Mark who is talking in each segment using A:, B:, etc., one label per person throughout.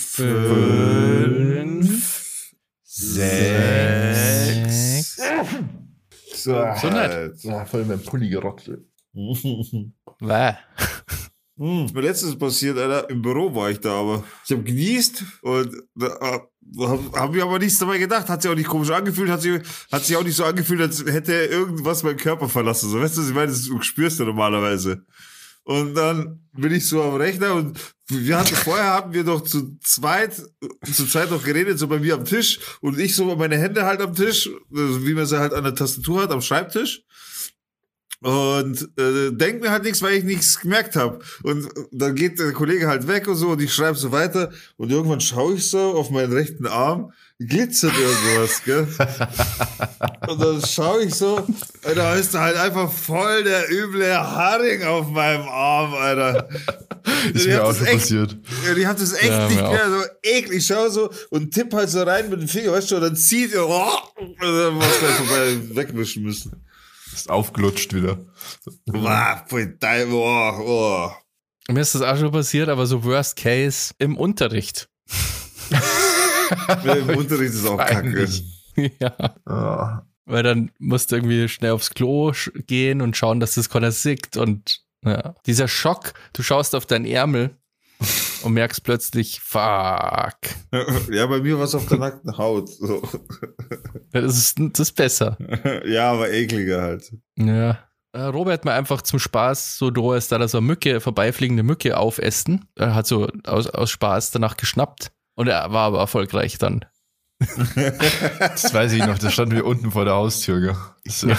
A: fünf, sechs.
B: So,
C: Gesundheit.
B: Ja, voll in meinem Pulli gerockt.
C: Wäh.
A: Hm, ist mir letztens passiert, Alter. Im Büro war ich da, aber ich habe genießt und da habe hab mir aber nichts dabei gedacht. Hat sich auch nicht komisch angefühlt, hat sich, hat sich auch nicht so angefühlt, als hätte irgendwas meinen Körper verlassen. So, weißt du, was ich meine, das spürst du normalerweise. Und dann bin ich so am Rechner und wir hatten vorher hatten wir doch zu zweit, zu zweit noch geredet, so bei mir am Tisch und ich so meine Hände halt am Tisch, also wie man sie halt an der Tastatur hat, am Schreibtisch. Und äh, denk mir halt nichts, weil ich nichts gemerkt habe. Und dann geht der Kollege halt weg und so und ich schreibe so weiter und irgendwann schaue ich so auf meinen rechten Arm, glitzert irgendwas, gell? und dann schaue ich so, und da ist halt einfach voll der üble Haring auf meinem Arm, Alter.
B: Ist
A: Ich
B: mir auch schon
A: echt-
B: passiert.
A: Ja, die hat das echt
C: Ja,
A: nicht mehr so eklig. Ich schau so und tipp halt so rein mit dem Finger, weißt du, und dann zieht er, oh, und dann was wir vorbei wegwischen müssen.
B: Ist aufgelutscht wieder.
A: Wow, oh, oh.
C: Mir ist das auch schon passiert, aber so Worst Case im Unterricht.
A: Ja, Im Unterricht ist auch kacke.
B: Peinlich.
C: ja.
B: Ah.
C: Weil dann musst du irgendwie schnell aufs Klo gehen und schauen, dass das sieht. Und ja. dieser Schock, du schaust auf deinen Ärmel und merkst plötzlich, fuck.
A: Ja, bei mir war es auf der nackten Haut. So.
C: Das ist, das ist besser.
A: Ja, aber ekliger halt.
C: Ja. Äh, Robert mal einfach zum Spaß so da ist, da er so eine Mücke, vorbeifliegende Mücke aufessen. Er hat so aus, aus Spaß danach geschnappt. Und er war aber erfolgreich dann.
B: Das weiß ich noch, das standen wir unten vor der Haustür. Gell? Das,
C: Ja.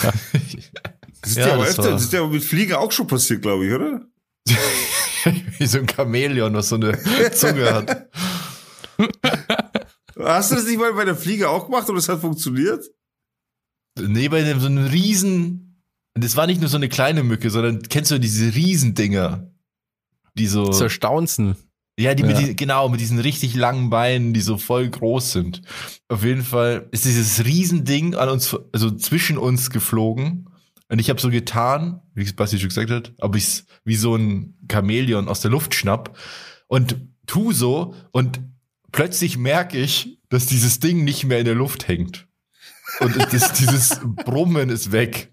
A: Das ist
B: Ja,
A: ja, aber
B: das
A: öfter, das ist ja mit Fliegen auch schon passiert, glaube ich, oder?
B: Wie so ein Chamäleon, was so eine Zunge hat.
A: Hast du das nicht mal bei der Fliege auch gemacht und es hat funktioniert?
B: Nee, bei dem so einem riesen, das war nicht nur so eine kleine Mücke, sondern kennst du diese Riesendinger? Die so,
C: Zur Staunzen.
B: Ja, die mit
C: Ja.
B: die, genau, mit diesen richtig langen Beinen, die so voll groß sind. Auf jeden Fall ist dieses Riesending an uns, also zwischen uns geflogen. Und ich habe so getan, wie Basti schon gesagt hat, ob ich's wie so ein Chamäleon aus der Luft schnapp und tu so und plötzlich merke ich, dass dieses Ding nicht mehr in der Luft hängt. Und das, dieses Brummen ist weg.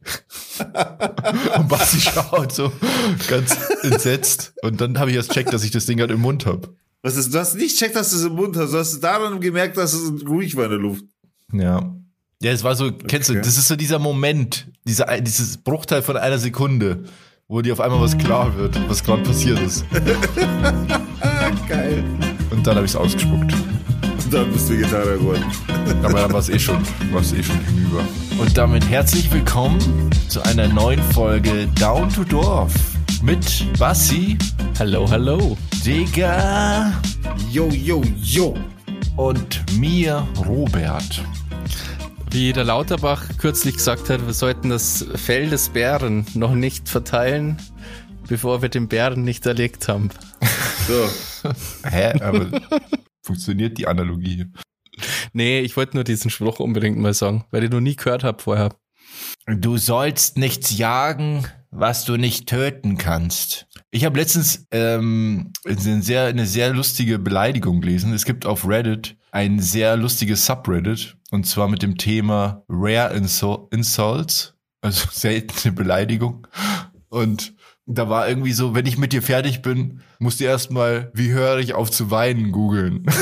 B: Und Basti schaut so ganz entsetzt. Und dann habe ich erst checkt, dass ich das Ding halt im Mund habe.
A: Was ist, du hast nicht checkt, dass du es im Mund hast. Du hast daran gemerkt, dass es ruhig war in der Luft.
B: Ja. Ja, es war so, kennst du,
A: Okay.
B: das ist so dieser Moment, dieser, dieses Bruchteil von einer Sekunde, wo dir auf einmal was klar wird, was gerade passiert ist.
A: Geil.
B: Und dann habe ich es ausgespuckt.
A: Dann bist du Vegetarier geworden.
B: Aber dann war es eh schon, war es eh schon hinüber. Und damit herzlich willkommen zu einer neuen Folge Down to Dorf mit Bassi,
C: Hallo, hallo.
B: Digga
A: Yo, yo, yo.
B: und mir, Robert.
C: Wie der Lauterbach kürzlich gesagt hat, wir sollten das Fell des Bären noch nicht verteilen, bevor wir den Bären nicht erlegt haben.
A: So.
B: Hä? Aber funktioniert die Analogie?
C: Nee, ich wollte nur diesen Spruch unbedingt mal sagen, weil ich noch nie gehört habe vorher.
B: Du sollst nichts jagen, was du nicht töten kannst. Ich habe letztens ähm, eine, sehr, eine sehr lustige Beleidigung gelesen. Es gibt auf Reddit ein sehr lustiges Subreddit und zwar mit dem Thema Rare Insul Insults, also seltene Beleidigung. Und da war irgendwie so, wenn ich mit dir fertig bin, musst du erstmal, wie höre ich auf zu weinen, googeln.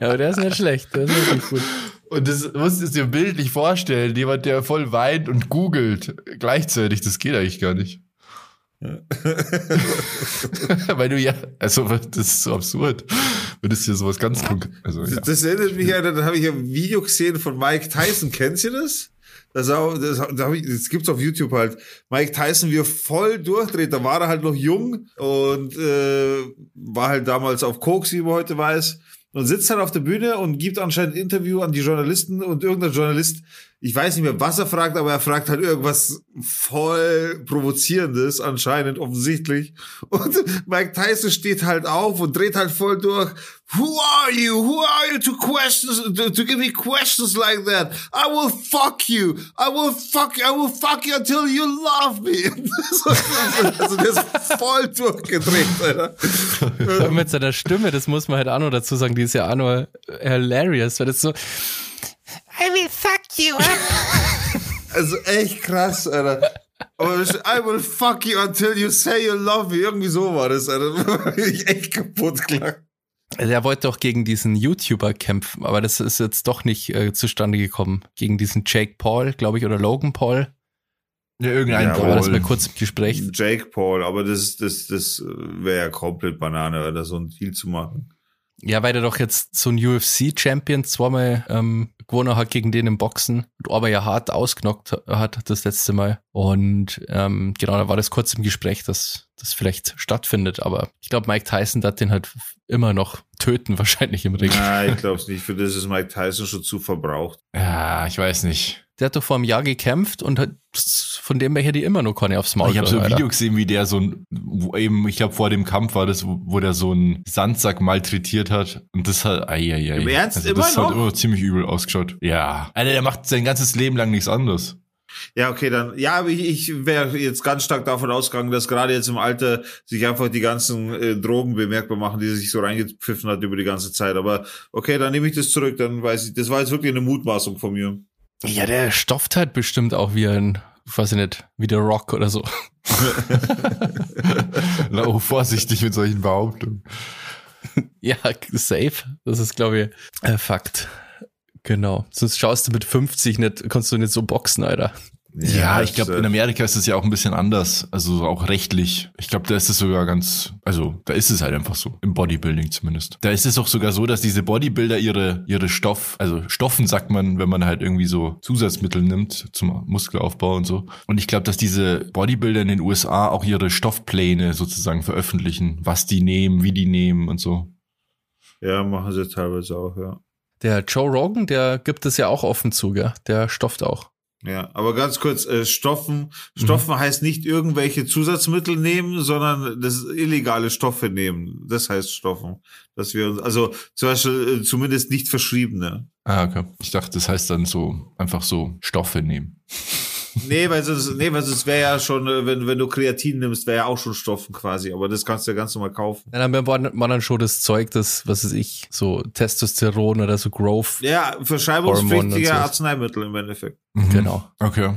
C: Ja, aber der ist nicht schlecht, der ist wirklich gut.
B: Und das musst du dir bildlich vorstellen. Jemand, der voll weint und googelt gleichzeitig, das geht eigentlich gar nicht. Weil du ja, also das ist so absurd. Würdest ja sowas ganz konkret, also ja.
A: Das erinnert mich an, da habe ich ein Video gesehen von Mike Tyson. Kennst du das? Das, auch, das, da hab ich, das gibt's auf YouTube halt. Mike Tyson, wie er voll durchdreht. Da war er halt noch jung und äh, war halt damals auf Koks, wie man heute weiß. Und sitzt halt auf der Bühne und gibt anscheinend ein Interview an die Journalisten und irgendein Journalist ich weiß nicht mehr, was er fragt, aber er fragt halt irgendwas voll provozierendes, anscheinend, offensichtlich. Und Mike Tyson steht halt auf und dreht halt voll durch. Who are you? Who are you to questions, to, to give me questions like that? I will fuck you. I will fuck you. I will fuck you until you love me. also der ist voll durchgedreht, Alter.
C: Mit seiner Stimme, das muss man halt auch noch dazu sagen, die ist ja auch nur hilarious, weil das so, I will fuck you up.
A: Also echt krass, Alter. Aber I will fuck you until you say you love me. Irgendwie so war das, Alter. ich echt kaputt klar.
C: Er wollte doch gegen diesen YouTuber kämpfen, aber das ist jetzt doch nicht äh, zustande gekommen. Gegen diesen Jake Paul, glaube ich, oder Logan Paul.
B: Ja, irgendein
A: Ja,
B: Paul.
C: war das mal kurz im Gespräch.
A: Jake Paul, aber das, das, das wäre ja komplett Banane, da so ein Deal zu machen.
C: Ja, weil er doch jetzt so ein UFC-Champion zweimal ähm, gewonnen hat gegen den im Boxen aber ja hart ausgenockt hat das letzte Mal. Und ähm, genau, da war das kurz im Gespräch, dass das vielleicht stattfindet. Aber ich glaube, Mike Tyson hat den halt immer noch töten, wahrscheinlich im Ring.
A: Nein, ich glaube es nicht. Für das ist Mike Tyson schon zu verbraucht.
B: Ja, ich weiß nicht.
C: Der hat doch vor einem Jahr gekämpft und hat von dem her hätte die immer noch keine aufs Maul.
B: Ich habe so ein
C: Alter.
B: Video gesehen, wie der so ein, wo eben, ich glaube vor dem Kampf war das, wo, der so einen Sandsack malträtiert hat. Und das hat, ei, ei, ei.
A: Im Ernst?
B: Also das
A: Immer
B: hat
A: noch?
B: immer ziemlich übel ausgeschaut. Ja. Alter, der macht sein ganzes Leben lang nichts anderes.
A: Ja, okay, dann, ja, aber ich, ich wäre jetzt ganz stark davon ausgegangen, dass gerade jetzt im Alter sich einfach die ganzen äh, Drogen bemerkbar machen, die er sich so reingepfiffen hat über die ganze Zeit. Aber okay, dann nehme ich das zurück, dann weiß ich, das war jetzt wirklich eine Mutmaßung von mir.
C: Ja, der stofft halt bestimmt auch wie ein, weiß ich nicht, wie der Rock oder so.
B: Na, oh, vorsichtig mit solchen Behauptungen.
C: Ja, safe. Das ist, glaube ich, äh, Fakt. Genau. Sonst schaust du mit 50 nicht, kannst du nicht so boxen, Alter.
B: Ja, ich
A: das,
B: glaube,
A: äh,
B: in Amerika ist es ja auch ein bisschen anders. Also auch rechtlich. Ich glaube, da ist es sogar ganz, also da ist es halt einfach so. Im Bodybuilding zumindest. Da ist es auch sogar so, dass diese Bodybuilder ihre, ihre Stoff, also Stoffen sagt man, wenn man halt irgendwie so Zusatzmittel nimmt zum Muskelaufbau und so. Und ich glaube, dass diese Bodybuilder in den USA auch ihre Stoffpläne sozusagen veröffentlichen, was die nehmen, wie die nehmen und so.
A: Ja, machen sie teilweise auch, ja.
C: Der Joe Rogan, der gibt es ja auch offen zu, gell? Der stofft auch.
A: Ja, aber ganz kurz, äh, Stoffen, Stoffen heißt nicht irgendwelche Zusatzmittel nehmen, sondern das illegale Stoffe nehmen. Das heißt Stoffen. Dass wir uns, also zum Beispiel äh, zumindest nicht verschriebene.
B: Ah, okay. Ich dachte, das heißt dann so, einfach so Stoffe nehmen.
A: Nee, weil sonst, nee, weil sonst wäre ja schon, äh, wenn, wenn du Kreatin nimmst, wäre ja auch schon Stoffen quasi, aber das kannst du ja ganz normal kaufen.
C: Ja, dann war man dann schon das Zeug, das, was weiß ich, so Testosteron oder so Growth.
A: Ja, verschreibungspflichtige
C: so.
A: Arzneimittel im Endeffekt.
B: Mhm.
C: Genau.
B: Okay.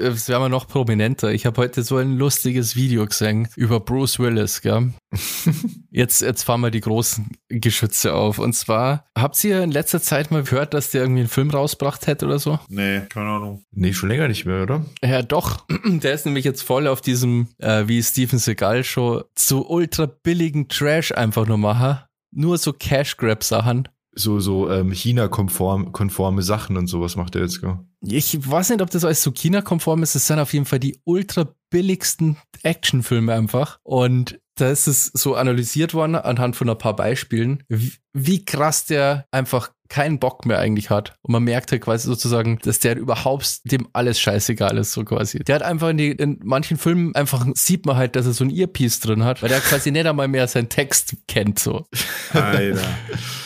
C: Es wäre mal noch prominenter. Ich habe heute so ein lustiges Video gesehen über Bruce Willis, gell? Jetzt, jetzt fahren wir die großen Geschütze auf. Und zwar, habt ihr in letzter Zeit mal gehört, dass der irgendwie einen Film rausgebracht hätte oder so?
A: Nee, keine Ahnung.
B: Nee, schon länger nicht mehr, oder?
C: Ja, doch. Der ist nämlich jetzt voll auf diesem, äh, wie Steven Seagal Show, so ultra billigen Trash einfach nur machen. Nur so Cash-Grab-Sachen.
B: So, so ähm, China-konform, konforme Sachen und sowas macht er jetzt, gell?
C: Ich weiß nicht, ob das alles so China-konform ist. Es sind auf jeden Fall die ultra billigsten Actionfilme einfach. Und da ist es so analysiert worden anhand von ein paar Beispielen, wie, wie krass der einfach keinen Bock mehr eigentlich hat. Und man merkt halt quasi sozusagen, dass der überhaupt dem alles scheißegal ist, so quasi. Der hat einfach in, die, in manchen Filmen einfach sieht man halt, dass er so ein Earpiece drin hat, weil der quasi nicht einmal mehr seinen Text kennt, so.
A: Alter.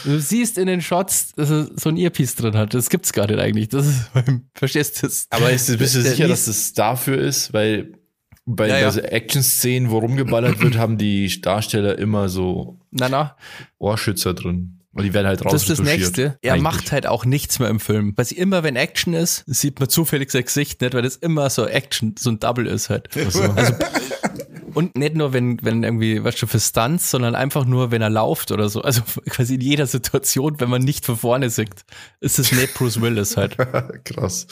C: Du siehst in den Shots, dass er so ein Earpiece drin hat. Das gibt's gar nicht eigentlich. Das ist, verstehst du das?
B: Aber ist, bist du sicher, dass es dafür ist? Weil bei
C: Ja, ja.
B: also Action-Szenen, wo rumgeballert wird, haben die Darsteller immer so
C: Na, na,
B: Ohrschützer drin. Und die werden halt raus.
C: Das ist das Nächste. Er
B: Eigentlich.
C: macht halt auch nichts mehr im Film. Weil sie immer, wenn Action ist, sieht man zufällig sein Gesicht nicht, weil das immer so Action, so ein Double ist halt.
B: so.
C: Also, und nicht nur, wenn, wenn irgendwie, weißt du, für Stunts, sondern einfach nur, wenn er lauft oder so. Also quasi in jeder Situation, wenn man nicht von vorne sieht, ist es nicht Bruce Willis halt.
B: Krass.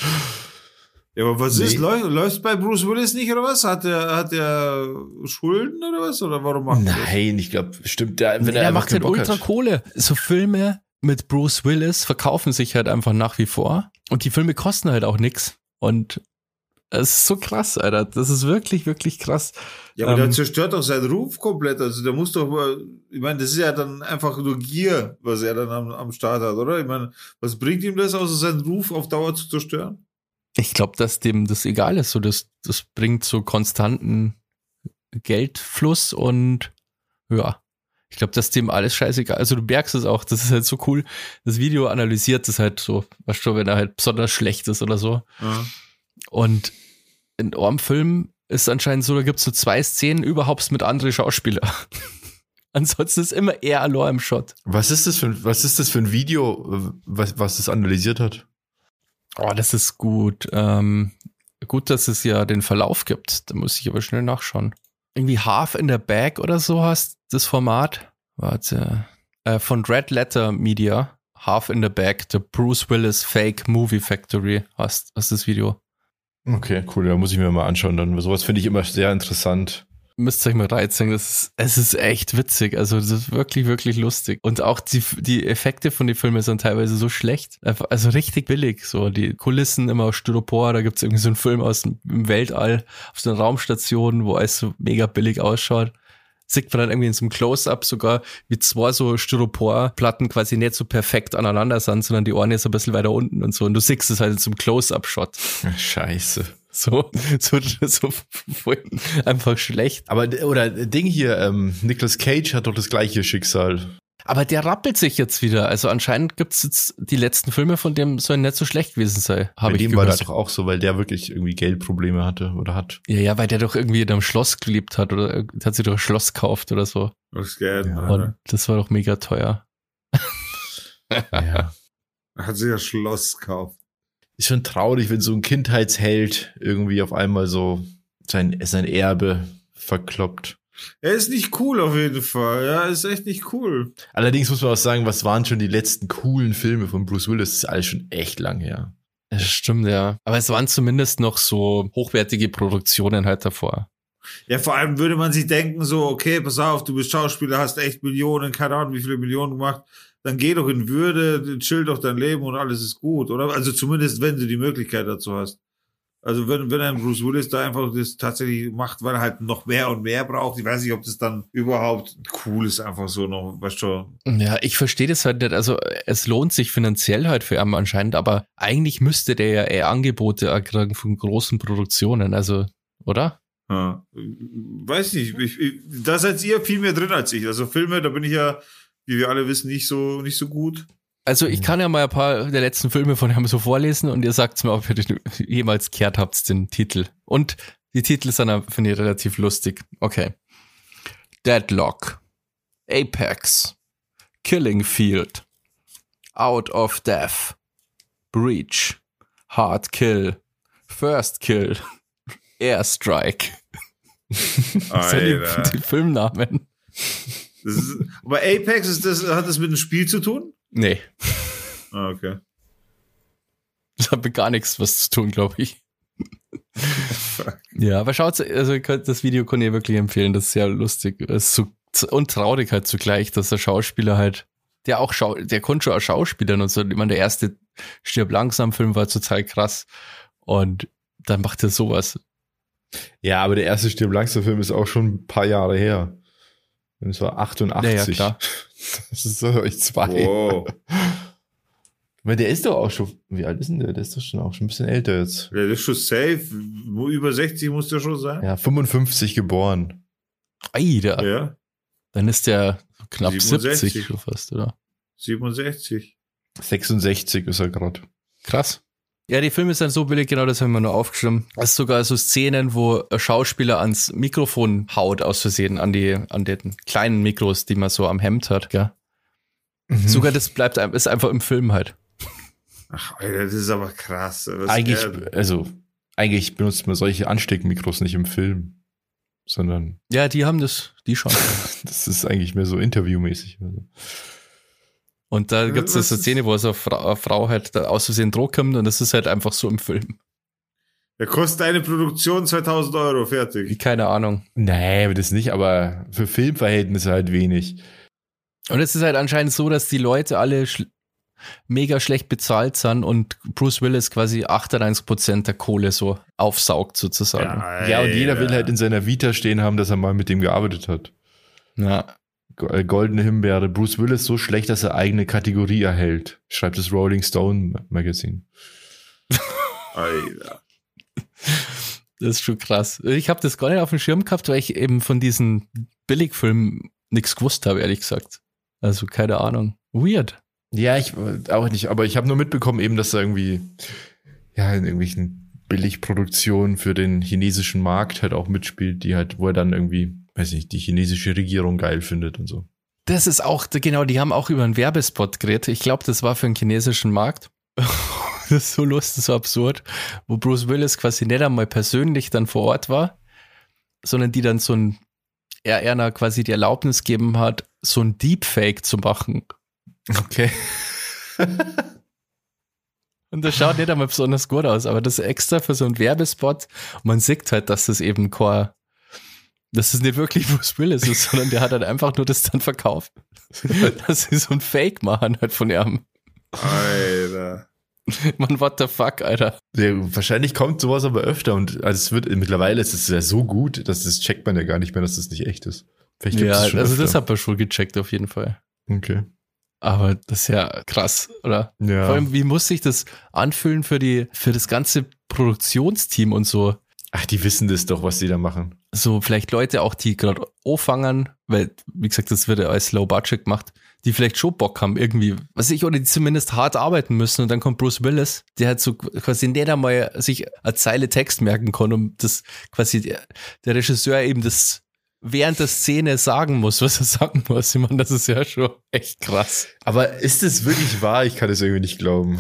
A: Ja, aber was
B: Nee.
A: ist? Läuft, läuft bei Bruce Willis nicht oder was? Hat er, hat er Schulden oder was? Oder warum macht er das?
B: Nein, ich glaube, stimmt. Der, wenn
C: er
B: er einfach
C: macht halt
B: Bock
C: ultra
B: hat.
C: Kohle. So Filme mit Bruce Willis verkaufen sich halt einfach nach wie vor. Und die Filme kosten halt auch nix. Und es ist so krass, Alter. Das ist wirklich, wirklich krass.
A: Ja, aber
C: Ähm,
A: der zerstört doch seinen Ruf komplett. Also der muss doch mal, ich meine, das ist ja dann einfach nur Gier, was er dann am, am Start hat, oder? Ich meine, was bringt ihm das, außer seinen Ruf auf Dauer zu zerstören?
C: Ich glaube, dass dem das egal ist. So, das, das bringt so konstanten Geldfluss und ja. Ich glaube, dass dem alles scheißegal. Also du merkst es auch, das ist halt so cool. Das Video analysiert es halt so, weißt du, wenn er halt besonders schlecht ist oder so.
A: Ja.
C: Und in eurem Film ist anscheinend so, da gibt es so zwei Szenen überhaupt mit anderen Schauspielern. Ansonsten ist immer er allein im Shot.
B: Was ist das für ein, was ist das für ein Video, was, was das analysiert hat?
C: Oh, das ist gut. Ähm, gut, dass es ja den Verlauf gibt. Da muss ich aber schnell nachschauen. Irgendwie Half in the Bag oder so hast das Format. Warte. Äh, von Red Letter Media. Half in the Bag, the Bruce Willis Fake Movie Factory hast, hast das Video.
B: Okay, cool, da muss ich mir mal anschauen. Dann sowas finde ich immer sehr interessant.
C: Müsst euch mal reinziehen. Das ist, es ist echt witzig. Also, das ist wirklich, wirklich lustig. Und auch die, die Effekte von den Filmen sind teilweise so schlecht. Einfach, also richtig billig. So, die Kulissen immer aus Styropor. Da gibt's irgendwie so einen Film aus dem Weltall auf so einer Raumstation, wo alles so mega billig ausschaut. Sieht man dann irgendwie in so einem Close-Up sogar, wie zwei so Styroporplatten quasi nicht so perfekt aneinander sind, sondern die Ohren ist ein bisschen weiter unten und so. Und du siehst es halt in so einem Close-Up-Shot.
B: Scheiße.
C: So, so, so voll einfach schlecht.
B: Aber, oder Ding hier, ähm, Nicolas Cage hat doch das gleiche Schicksal.
C: Aber der rappelt sich jetzt wieder. Also anscheinend gibt's jetzt die letzten Filme, von dem sollen nicht so schlecht gewesen sein.
B: Bei
C: Habe ich
B: dem
C: gehört.
B: war das doch auch so, weil der wirklich irgendwie Geldprobleme hatte oder hat.
C: ja, ja, weil der doch irgendwie in einem Schloss gelebt hat oder äh, hat sich doch ein Schloss gekauft oder so.
A: Was geht?
B: Ja.
C: Das war doch mega teuer.
B: Ja.
A: Hat sich das Schloss gekauft.
B: Ist schon traurig, wenn so ein Kindheitsheld irgendwie auf einmal so sein, sein Erbe verkloppt.
A: Er ist nicht cool auf jeden Fall. Ja, ist echt nicht cool.
B: Allerdings muss man auch sagen, was waren schon die letzten coolen Filme von Bruce Willis? Das ist alles schon echt lang her.
C: Das stimmt, ja. Aber es waren zumindest noch so hochwertige Produktionen halt davor.
A: Ja, vor allem würde man sich denken, so, okay, pass auf, du bist Schauspieler, hast echt Millionen, keine Ahnung, wie viele Millionen gemacht, dann geh doch in Würde, chill doch dein Leben und alles ist gut, oder? Also zumindest, wenn du die Möglichkeit dazu hast. Also wenn, wenn ein Bruce Willis da einfach das tatsächlich macht, weil er halt noch mehr und mehr braucht, ich weiß nicht, ob das dann überhaupt cool ist, einfach so noch, weißt du,
C: Ja, ich verstehe das halt nicht. Also es lohnt sich finanziell halt für ihn anscheinend, aber eigentlich müsste der ja eher Angebote erkriegen von großen Produktionen, also, oder?
A: Ja. Weiß nicht, ich, ich, da seid ihr viel mehr drin als ich. Also Filme, da bin ich ja, wie wir alle wissen, nicht so, nicht so gut.
C: Also ich kann ja mal ein paar der letzten Filme von ihm so vorlesen und ihr sagt mir, ob ihr den jemals gehört habt, den Titel. Und die Titel sind, finde ich, relativ lustig. Okay. Deadlock. Apex. Killing Field. Out of Death. Breach. Hard Kill. First Kill. Airstrike. Das sind die, die Filmnamen.
A: Das ist, aber Apex, ist das, hat das mit dem Spiel zu tun?
C: Nee,
A: Ah, okay.
C: das hat mit gar nichts was zu tun, glaube ich. ja, aber schaut, also das Video kann ich wirklich empfehlen, das ist sehr lustig. Ist so, und traurig halt zugleich, dass der Schauspieler halt, der auch Schau, der konnte schon auch Schauspielern und so. Ich meine, der erste Stirb langsam Film war total krass. Und dann macht er sowas.
B: Ja, aber der erste Stirb langsam Film ist auch schon ein paar Jahre her. Und es war 88.
C: Ja, ja, klar.
B: Das ist doch euch zwei.
A: Wow.
B: Weil der ist doch auch schon, wie alt ist denn der? Der ist doch schon auch schon ein bisschen älter jetzt.
A: Ja, das ist schon safe. Wo Über 60 muss der schon sein.
B: Ja, 55 geboren.
C: Alter,
A: Ja.
C: dann ist der knapp
A: 67.
C: 70 schon fast, oder?
A: 67.
B: 66 ist er gerade.
C: Krass. Ja, die Filme sind so billig, genau das haben wir nur aufgeschrieben. Es ist sogar so Szenen, wo ein Schauspieler ans Mikrofon haut, aus Versehen, an die, an den kleinen Mikros, die man so am Hemd hat, gell? Sogar das bleibt, ist einfach im Film halt.
A: Ach, Alter, das ist aber krass.
B: Eigentlich,
A: der-
B: also, eigentlich benutzt man solche Ansteckmikros nicht im Film, sondern
C: Ja, die haben das, die schon.
B: das ist eigentlich mehr so interviewmäßig. Also.
C: Und da gibt's
A: Was
C: so eine Szene, wo so eine Frau, eine Frau halt aus Versehen Druck kommt und das ist halt einfach so im Film.
A: Der kostet eine Produktion 2000 Euro, fertig.
C: Keine Ahnung.
B: Nee, das nicht, aber für Filmverhältnisse halt wenig.
C: Und es ist halt anscheinend so, dass die Leute alle schl mega schlecht bezahlt sind und Bruce Willis quasi 98% der Kohle so aufsaugt sozusagen.
B: Ja, und jeder will halt in seiner Vita stehen haben, dass er mal mit dem gearbeitet hat.
C: Ja.
B: Äh, Goldene Himbeere. Bruce Willis so schlecht, dass er eigene Kategorie erhält, schreibt das Rolling Stone Magazine.
A: Alter.
C: Das ist schon krass. Ich habe das gar nicht auf dem Schirm gehabt, weil ich eben von diesen Billigfilmen nichts gewusst habe, ehrlich gesagt. Also keine Ahnung. Weird.
B: Ja, ich auch nicht, aber ich habe nur mitbekommen eben, dass da irgendwie ja in irgendwelchen Billigproduktionen für den chinesischen Markt halt auch mitspielt, die halt, wo er dann irgendwie, weiß nicht, die chinesische Regierung geil findet und so.
C: Das ist auch, genau, die haben auch über einen Werbespot geredet. Ich glaube, das war für den chinesischen Markt. das ist so lustig, so absurd, wo Bruce Willis quasi nicht einmal persönlich dann vor Ort war, sondern die dann so ein, er Erna quasi die Erlaubnis gegeben hat, so ein Deepfake zu machen.
B: Okay.
C: Und das schaut nicht einmal besonders gut aus, aber das ist extra für so einen Werbespot. Man sieht halt, dass das eben kein, dass das nicht wirklich Bruce Willis ist, sondern der hat halt einfach nur das dann verkauft. dass sie so ein Fake machen halt von ihm.
A: Alter.
C: Man, what the fuck, Alter.
B: Ja, wahrscheinlich kommt sowas aber öfter und also es wird mittlerweile ist es ja so gut, dass das checkt man ja gar nicht mehr, dass das nicht echt ist.
C: Vielleicht ja, also öfter. das hat man schon gecheckt auf jeden Fall.
B: Okay.
C: Aber das ist ja krass, oder?
B: Ja.
C: Vor allem, wie muss sich das anfühlen für die, für das ganze Produktionsteam und so?
B: Ach, die wissen das doch, was die da machen.
C: So, vielleicht Leute auch, die gerade anfangen, weil, wie gesagt, das wird ja als Low Budget gemacht, die vielleicht schon Bock haben, irgendwie, was ich, oder die zumindest hart arbeiten müssen. Und dann kommt Bruce Willis, der hat so quasi nicht einmal sich eine Zeile Text merken kann, um das quasi der, der Regisseur eben das während der Szene sagen muss, was er sagen muss. Ich meine, das ist ja schon echt krass.
B: Aber ist es wirklich wahr? Ich kann es irgendwie nicht glauben.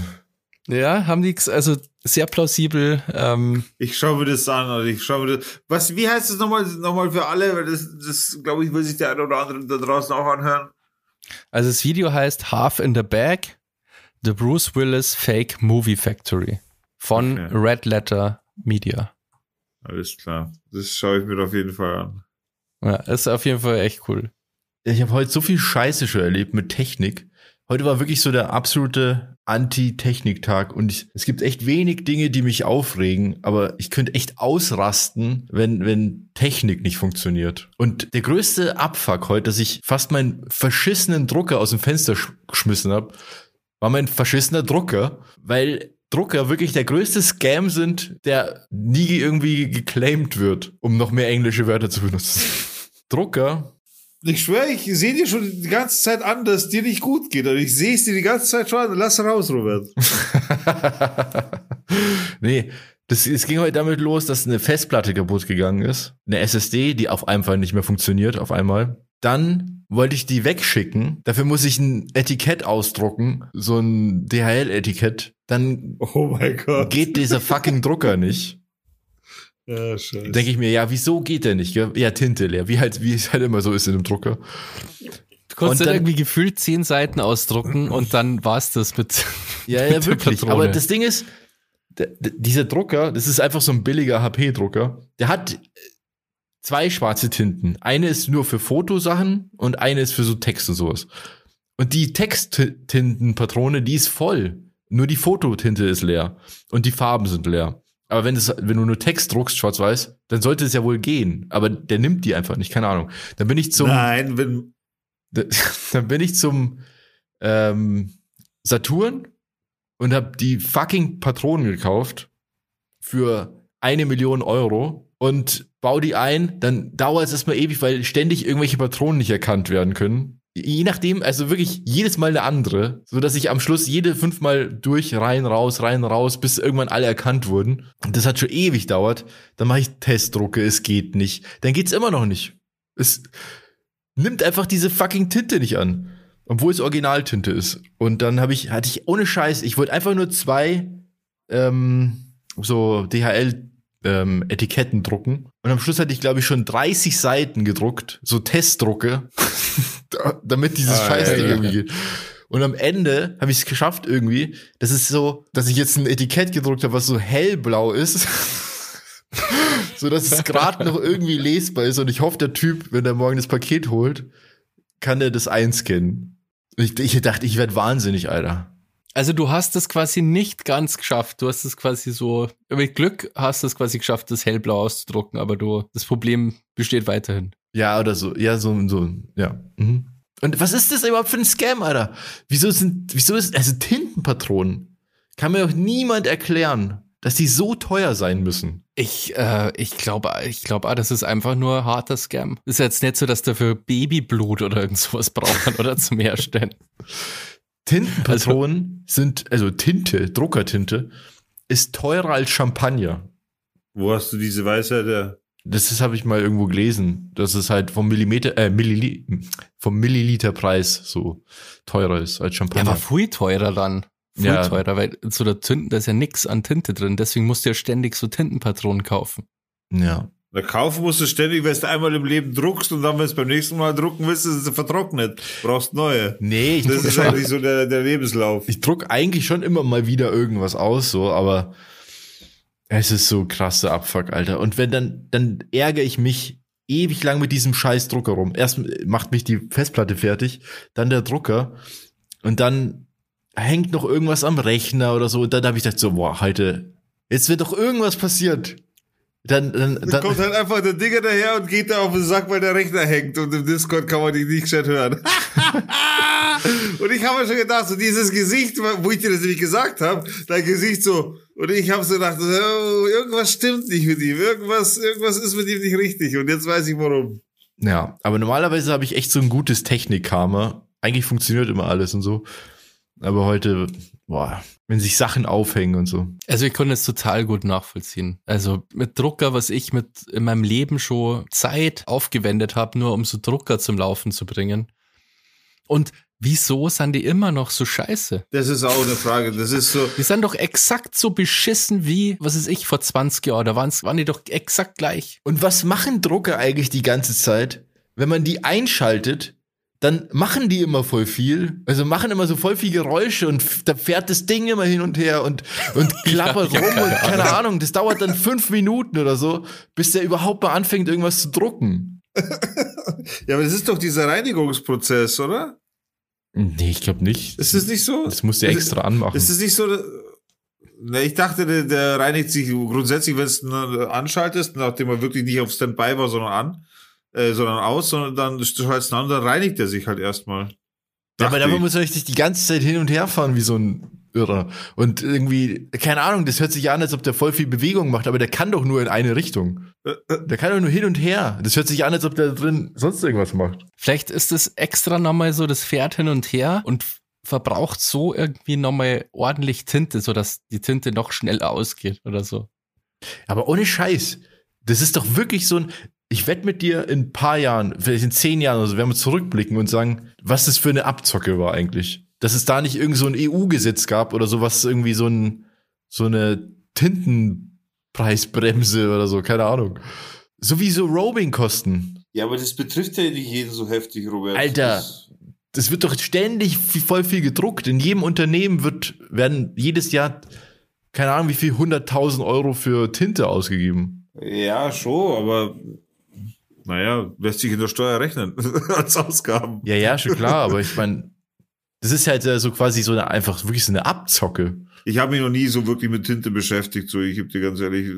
C: Ja, haben die, also sehr plausibel. Ähm,
A: ich schaue mir das an, oder ich schaue mir das. Was, wie heißt das nochmal, nochmal für alle? Weil das, das glaube ich, will sich der eine oder andere da draußen auch anhören.
C: Also das Video heißt Half in the Bag, The Bruce Willis Fake Movie Factory von okay. Red Letter Media.
A: Alles klar. Das schaue ich mir auf jeden Fall an.
C: Ja, ist auf jeden Fall echt cool.
B: Ich habe heute so viel Scheiße schon erlebt mit Technik. Heute war wirklich so der absolute Anti-Technik-Tag und ich, es gibt echt wenig Dinge, die mich aufregen, aber ich könnte echt ausrasten, wenn, wenn Technik nicht funktioniert. Und der größte Abfuck heute, dass ich fast meinen verschissenen Drucker aus dem Fenster sch geschmissen habe, war mein verschissener Drucker, weil Drucker wirklich der größte Scam sind, der nie irgendwie geclaimed wird, um noch mehr englische Wörter zu benutzen. Drucker.
A: Ich schwöre, ich sehe dir schon die ganze Zeit an, dass es dir nicht gut geht. Und ich sehe es dir die ganze Zeit schon an. Lass raus, Robert.
B: nee, das, es ging heute damit los, dass eine Festplatte kaputt gegangen ist. Eine SSD, die auf einmal nicht mehr funktioniert, auf einmal. Dann wollte ich die wegschicken. Dafür muss ich ein Etikett ausdrucken, so ein DHL-Etikett. Dann
A: oh mein Gott.
B: geht dieser fucking Drucker nicht.
A: Ja.
B: Denke ich mir, ja, wieso geht der nicht? Ja, Tinte leer, wie halt, wie es halt immer so ist in einem Drucker.
C: Du konntest dann, irgendwie gefühlt zehn Seiten ausdrucken und dann war's das mit.
B: Ja, ja, wirklich. Aber das Ding ist, dieser Drucker, das ist einfach so ein billiger HP-Drucker. Der hat zwei schwarze Tinten. Eine ist nur für Fotosachen und eine ist für so Text und sowas. Und die Texttintenpatrone, die ist voll. Nur die Fototinte ist leer. Und die Farben sind leer. Aber wenn, das, wenn du nur Text druckst, schwarz-weiß, dann sollte es ja wohl gehen. Aber der nimmt die einfach nicht, keine Ahnung. Dann bin ich zum.
A: Nein, wenn.
B: Dann bin ich zum ähm, Saturn und habe die fucking Patronen gekauft für eine Million Euro und bau die ein, dann dauert es erstmal ewig, weil ständig irgendwelche Patronen nicht erkannt werden können. Je nachdem, also wirklich jedes Mal eine andere, so dass ich am Schluss jede fünfmal durch, rein, raus, rein, raus, bis irgendwann alle erkannt wurden. Und das hat schon ewig dauert. Dann mache ich Testdrucke, es geht nicht. Dann geht's immer noch nicht. Es nimmt einfach diese fucking Tinte nicht an. Obwohl es Originaltinte ist. Und dann habe ich, hatte ich ohne Scheiß, ich wollte einfach nur zwei ähm, so DHL ähm, Etiketten drucken. Und am Schluss hatte ich, glaube ich, schon 30 Seiten gedruckt, so Testdrucke, damit dieses ah, Scheißding ja, ja. irgendwie geht. Und am Ende habe ich es geschafft irgendwie. Das ist so, dass ich jetzt ein Etikett gedruckt habe, was so hellblau ist. so dass es gerade noch irgendwie lesbar ist. Und ich hoffe, der Typ, wenn er morgen das Paket holt, kann er das einscannen. Ich, ich dachte, ich werde wahnsinnig, Alter.
C: Also du hast es quasi nicht ganz geschafft. Du hast es quasi so, mit Glück hast du es quasi geschafft, das hellblau auszudrucken, aber du, das Problem besteht weiterhin.
B: Ja, oder so. Ja, so, so, ja. Mhm. Und was ist das überhaupt für ein Scam, Alter? Wieso sind, wieso ist, also Tintenpatronen? Kann mir auch niemand erklären. dass die so teuer sein müssen?
C: Ich, äh, ich glaube, ich glaube, ah, das ist einfach nur harter Scam. Ist jetzt nicht so, dass dafür Babyblut oder irgend sowas brauchen oder zum Herstellen.
B: Tintenpatronen also, sind, also Tinte, Druckertinte, ist teurer als Champagner.
A: Wo hast du diese Weisheit? Ja?
B: Das ist, habe ich mal irgendwo gelesen, dass es halt vom Millimeter, äh, Millili vom Milliliterpreis so teurer ist als Champagner.
C: Ja, aber viel teurer dann. Viel ja. teurer, weil so der Tinten, da ist ja nix an Tinte drin, deswegen musst du ja ständig so Tintenpatronen kaufen.
B: Ja.
A: Da kaufen musst du ständig, wenn du einmal im Leben druckst und dann, wenn du beim nächsten Mal drucken willst, ist es vertrocknet. Brauchst neue.
B: Nee,
A: ich Das ist eigentlich so der, der Lebenslauf.
B: Ich druck eigentlich schon immer mal wieder irgendwas aus, so, aber es ist so krasse Abfuck, Alter. Und wenn dann, dann ärgere ich mich ewig lang mit diesem scheiß Drucker rum. Erst macht mich die Festplatte fertig, dann der Drucker und dann hängt noch irgendwas am Rechner oder so. Und dann habe ich gedacht so, boah, heute, jetzt wird doch irgendwas passiert. Dann, dann, dann,
A: dann kommt halt einfach der Digger daher und geht da auf den Sack, weil der Rechner hängt und im Discord kann man die nicht gescheit hören. und ich habe mir schon gedacht, so dieses Gesicht, wo ich dir das nämlich gesagt habe, dein Gesicht so, und ich habe so gedacht, oh, irgendwas stimmt nicht mit ihm, irgendwas, irgendwas ist mit ihm nicht richtig und jetzt weiß ich warum.
B: Ja, aber normalerweise habe ich echt so ein gutes Technikkarma. Eigentlich funktioniert immer alles und so. Aber heute, boah, wenn sich Sachen aufhängen und so.
C: Also ich konnte es total gut nachvollziehen. Also mit Drucker, was ich mit in meinem Leben schon Zeit aufgewendet habe, nur um so Drucker zum Laufen zu bringen. Und wieso sind die immer noch so scheiße?
A: Das ist auch eine Frage. Das ist so.
C: Die sind doch exakt so beschissen wie, was ist ich, vor 20 Jahren. Da waren, waren die doch exakt gleich.
B: Und was machen Drucker eigentlich die ganze Zeit? Wenn man die einschaltet, dann machen die immer voll viel, also machen immer so voll viel Geräusche und da fährt das Ding immer hin und her und, und klappert ja, rum ja, und keine Ahnung, das dauert dann fünf Minuten oder so, bis der überhaupt mal anfängt, irgendwas zu drucken.
A: ja, aber das ist doch dieser Reinigungsprozess, oder?
B: Nee, ich glaube nicht.
A: Ist das nicht so?
B: Das musst du extra anmachen.
A: Ist es nicht so? Ne, ich dachte, der, der reinigt sich grundsätzlich, wenn du es anschaltest, nachdem er wirklich nicht auf Standby war, sondern an äh, sondern aus, sondern dann du an, dann reinigt er sich halt erstmal.
B: Ja, aber dafür muss er richtig die ganze Zeit hin und her fahren wie so ein Irrer. Und irgendwie, keine Ahnung, das hört sich an, als ob der voll viel Bewegung macht, aber der kann doch nur in eine Richtung. Der kann doch nur hin und her. Das hört sich an, als ob der drin sonst irgendwas macht.
C: Vielleicht ist es extra nochmal so, das fährt hin und her und verbraucht so irgendwie nochmal ordentlich Tinte, sodass die Tinte noch schneller ausgeht oder so.
B: Aber ohne Scheiß. Das ist doch wirklich so ein, ich wette mit dir in ein paar Jahren, vielleicht in zehn Jahren oder so, werden wir zurückblicken und sagen, was das für eine Abzocke war eigentlich. Dass es da nicht irgend so ein EU-Gesetz gab oder sowas, irgendwie so ein, so eine Tintenpreisbremse oder so, keine Ahnung. Sowieso Roaming-Kosten.
A: Ja, aber das betrifft ja nicht jeden so heftig, Robert.
B: Alter, das, das wird doch ständig voll viel gedruckt. In jedem Unternehmen wird, werden jedes Jahr, keine Ahnung, wie viel, 100.000 Euro für Tinte ausgegeben.
A: Ja, schon, aber naja, lässt sich in der Steuer rechnen als Ausgaben.
B: Ja, ja, schon klar, aber ich meine, das ist halt so quasi so eine, einfach wirklich so eine Abzocke.
A: Ich habe mich noch nie so wirklich mit Tinte beschäftigt, so ich gebe dir ganz ehrlich,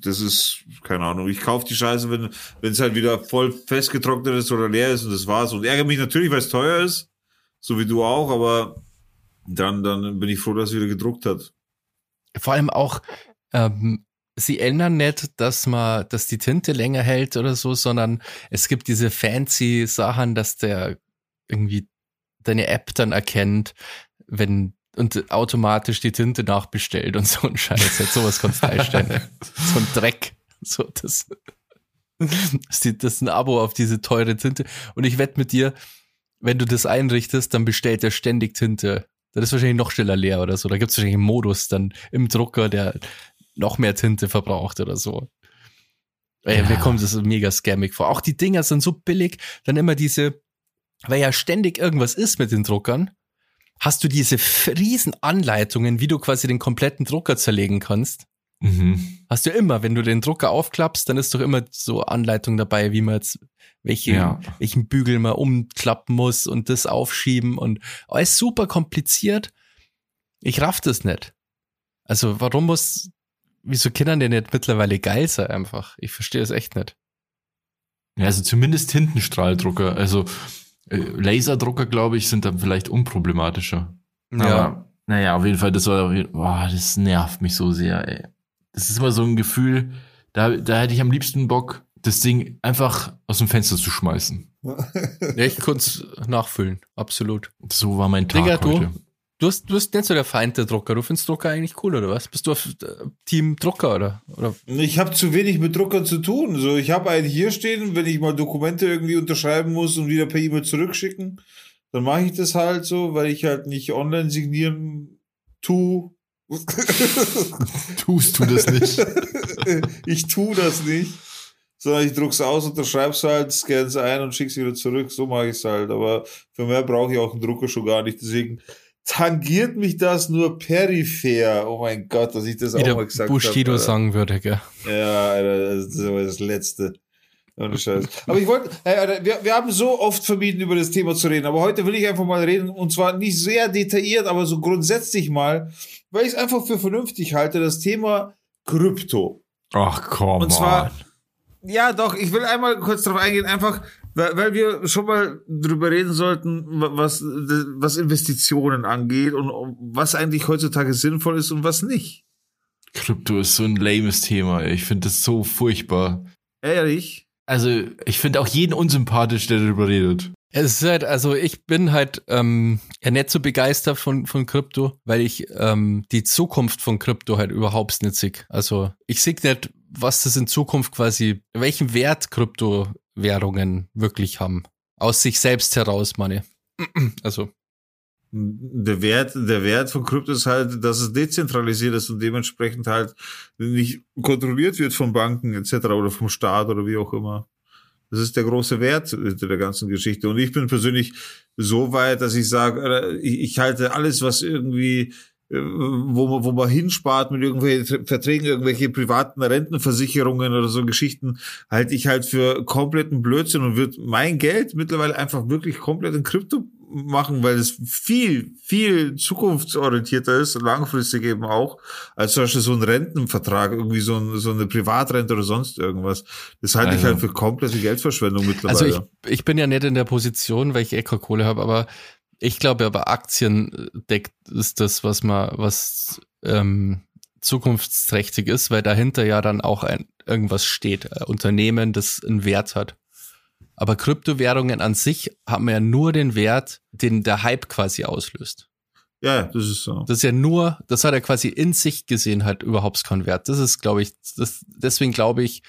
A: das ist keine Ahnung. Ich kaufe die Scheiße, wenn wenn es halt wieder voll festgetrocknet ist oder leer ist und das war's und ärgere mich natürlich, weil es teuer ist, so wie du auch, aber dann dann bin ich froh, dass es wieder gedruckt hat.
C: Vor allem auch ähm, sie ändern nicht, dass man, dass die Tinte länger hält oder so, sondern es gibt diese fancy Sachen, dass der irgendwie deine App dann erkennt, wenn und automatisch die Tinte nachbestellt und so ein Scheiß. Jetzt sowas kannst du einstellen. so ein Dreck. So, das, das ist ein Abo auf diese teure Tinte. Und ich wette mit dir, wenn du das einrichtest, dann bestellt er ständig Tinte. Das ist wahrscheinlich noch schneller leer oder so. Da gibt es wahrscheinlich einen Modus dann im Drucker, der noch mehr Tinte verbraucht oder so. Ey, ja. Mir kommt das mega scammig vor. Auch die Dinger sind so billig, dann immer diese, weil ja ständig irgendwas ist mit den Druckern, hast du diese riesen Anleitungen, wie du quasi den kompletten Drucker zerlegen kannst. Mhm. Hast du immer, wenn du den Drucker aufklappst, dann ist doch immer so Anleitung dabei, wie man jetzt welche, ja. welchen Bügel man umklappen muss und das aufschieben und alles super kompliziert. Ich raff das nicht. Also warum muss wieso Kindern denn nicht mittlerweile geil sein einfach? Ich verstehe es echt nicht.
B: Ja, also zumindest Tintenstrahldrucker. Also äh, Laserdrucker, glaube ich, sind dann vielleicht unproblematischer. Ja. Aber naja, auf jeden Fall, das war, boah, das nervt mich so sehr, ey. das ist immer so ein Gefühl, da, da hätte ich am liebsten Bock, das Ding einfach aus dem Fenster zu schmeißen.
C: Ja, ich konnte es nachfüllen, absolut.
B: So war mein Tag
C: Digga,
B: heute.
C: du, hast, du bist nicht so der Feind der Drucker. Du findest Drucker eigentlich cool, oder was? Bist du auf äh, Team Drucker, oder? oder?
A: Ich habe zu wenig mit Druckern zu tun. So, ich habe einen hier stehen, wenn ich mal Dokumente irgendwie unterschreiben muss und wieder per E-Mail zurückschicken, dann mache ich das halt so, weil ich halt nicht online signieren tu.
B: Tust du das nicht?
A: ich tu das nicht. Sondern ich druck's aus, unterschreib's halt, scann's ein und schick's wieder zurück. So mache ich's halt. Aber für mehr brauche ich auch einen Drucker schon gar nicht. Deswegen tangiert mich das nur peripher. Oh mein Gott, dass ich das
C: Wie
A: auch mal gesagt
C: Bushido
A: habe.
C: sagen würde, gell?
A: Ja, Alter, das ist aber das Letzte. Ohne Scheiß. Aber ich wollte, Alter, wir, wir haben so oft vermieden, über das Thema zu reden, aber heute will ich einfach mal reden, und zwar nicht sehr detailliert, aber so grundsätzlich mal, weil ich es einfach für vernünftig halte, das Thema Krypto.
B: Ach komm.
A: Und zwar, ja doch, ich will einmal kurz darauf eingehen, einfach, weil, weil wir schon mal drüber reden sollten, was, was Investitionen angeht und was eigentlich heutzutage sinnvoll ist und was nicht.
B: Krypto ist so ein lames Thema. Ey. Ich finde das so furchtbar.
A: Ehrlich?
B: Also, ich finde auch jeden unsympathisch, der darüber redet.
C: Es ist halt, also ich bin halt ähm, ja nicht so begeistert von, von Krypto, weil ich ähm, die Zukunft von Krypto halt überhaupt nicht sehe. Also ich sehe nicht, was das in Zukunft quasi, welchen Wert Kryptowährungen wirklich haben. Aus sich selbst heraus, meine. Also,
A: Der Wert, der Wert von Krypto ist halt, dass es dezentralisiert ist und dementsprechend halt nicht kontrolliert wird von Banken etc. oder vom Staat oder wie auch immer. Das ist der große Wert hinter der ganzen Geschichte. Und ich bin persönlich so weit, dass ich sage, äh, ich, ich halte alles, was irgendwie, wo man, wo man hinspart mit irgendwelchen Verträgen, irgendwelche privaten Rentenversicherungen oder so Geschichten, halte ich halt für kompletten Blödsinn und wird mein Geld mittlerweile einfach wirklich komplett in Krypto machen, weil es viel, viel zukunftsorientierter ist, langfristig eben auch, als zum Beispiel so ein Rentenvertrag, irgendwie so, ein, so eine Privatrente oder sonst irgendwas. Das halte ich
B: Also-
A: halt für komplette Geldverschwendung mittlerweile.
C: also ich, ich bin ja nicht in der Position, weil ich eh keine Kohle habe, aber ich glaube aber Aktien deckt ist das, was man, was ähm, zukunftsträchtig ist, weil dahinter ja dann auch ein, irgendwas steht, ein Unternehmen, das einen Wert hat. Aber Kryptowährungen an sich haben ja nur den Wert, den der Hype quasi auslöst.
A: ja, das ist so.
C: Das ist ja nur, das hat er quasi in sich gesehen halt überhaupt keinen Wert. Das ist, glaube ich, das, deswegen glaube ich,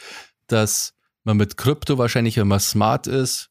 C: dass man mit Krypto wahrscheinlich, wenn man smart ist,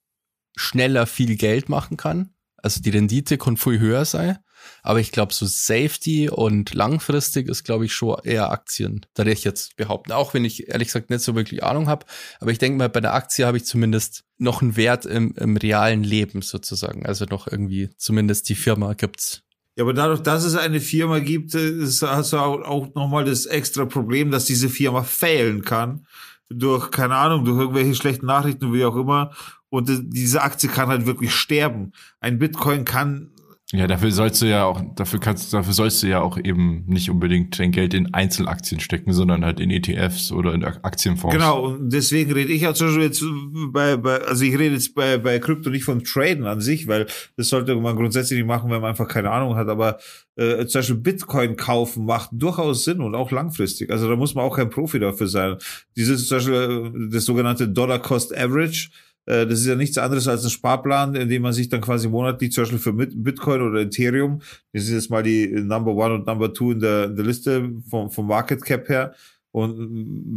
C: schneller viel Geld machen kann. Also die Rendite kann viel höher sein. Aber ich glaube, so Safety und langfristig ist, glaube ich, schon eher Aktien. Da ich jetzt behaupten. Auch wenn ich ehrlich gesagt nicht so wirklich Ahnung habe. Aber ich denke mal, bei der Aktie habe ich zumindest noch einen Wert im, im realen Leben sozusagen. Also noch irgendwie, zumindest die Firma gibt's.
A: Ja, aber dadurch, dass es eine Firma gibt, ist, hast du auch, auch nochmal das extra Problem, dass diese Firma failen kann. Durch, keine Ahnung, durch irgendwelche schlechten Nachrichten, wie auch immer. Und diese Aktie kann halt wirklich sterben. Ein Bitcoin kann
B: Ja, dafür sollst du ja auch, dafür kannst, dafür sollst du ja auch eben nicht unbedingt dein Geld in Einzelaktien stecken, sondern halt in ETFs oder in Aktienfonds.
A: Genau, und deswegen rede ich ja zum Beispiel jetzt bei, bei also ich rede jetzt bei, bei Krypto nicht von Traden an sich, weil das sollte man grundsätzlich nicht machen, wenn man einfach keine Ahnung hat, aber äh, zum Beispiel Bitcoin kaufen macht durchaus Sinn und auch langfristig. Also da muss man auch kein Profi dafür sein. Dieses zum Beispiel äh, das sogenannte Dollar Cost Average, das ist ja nichts anderes als ein Sparplan, in dem man sich dann quasi monatlich zum Beispiel für Bitcoin oder Ethereum, das ist jetzt mal die Number One und Number Two in der, in der Liste vom, vom Market Cap her, und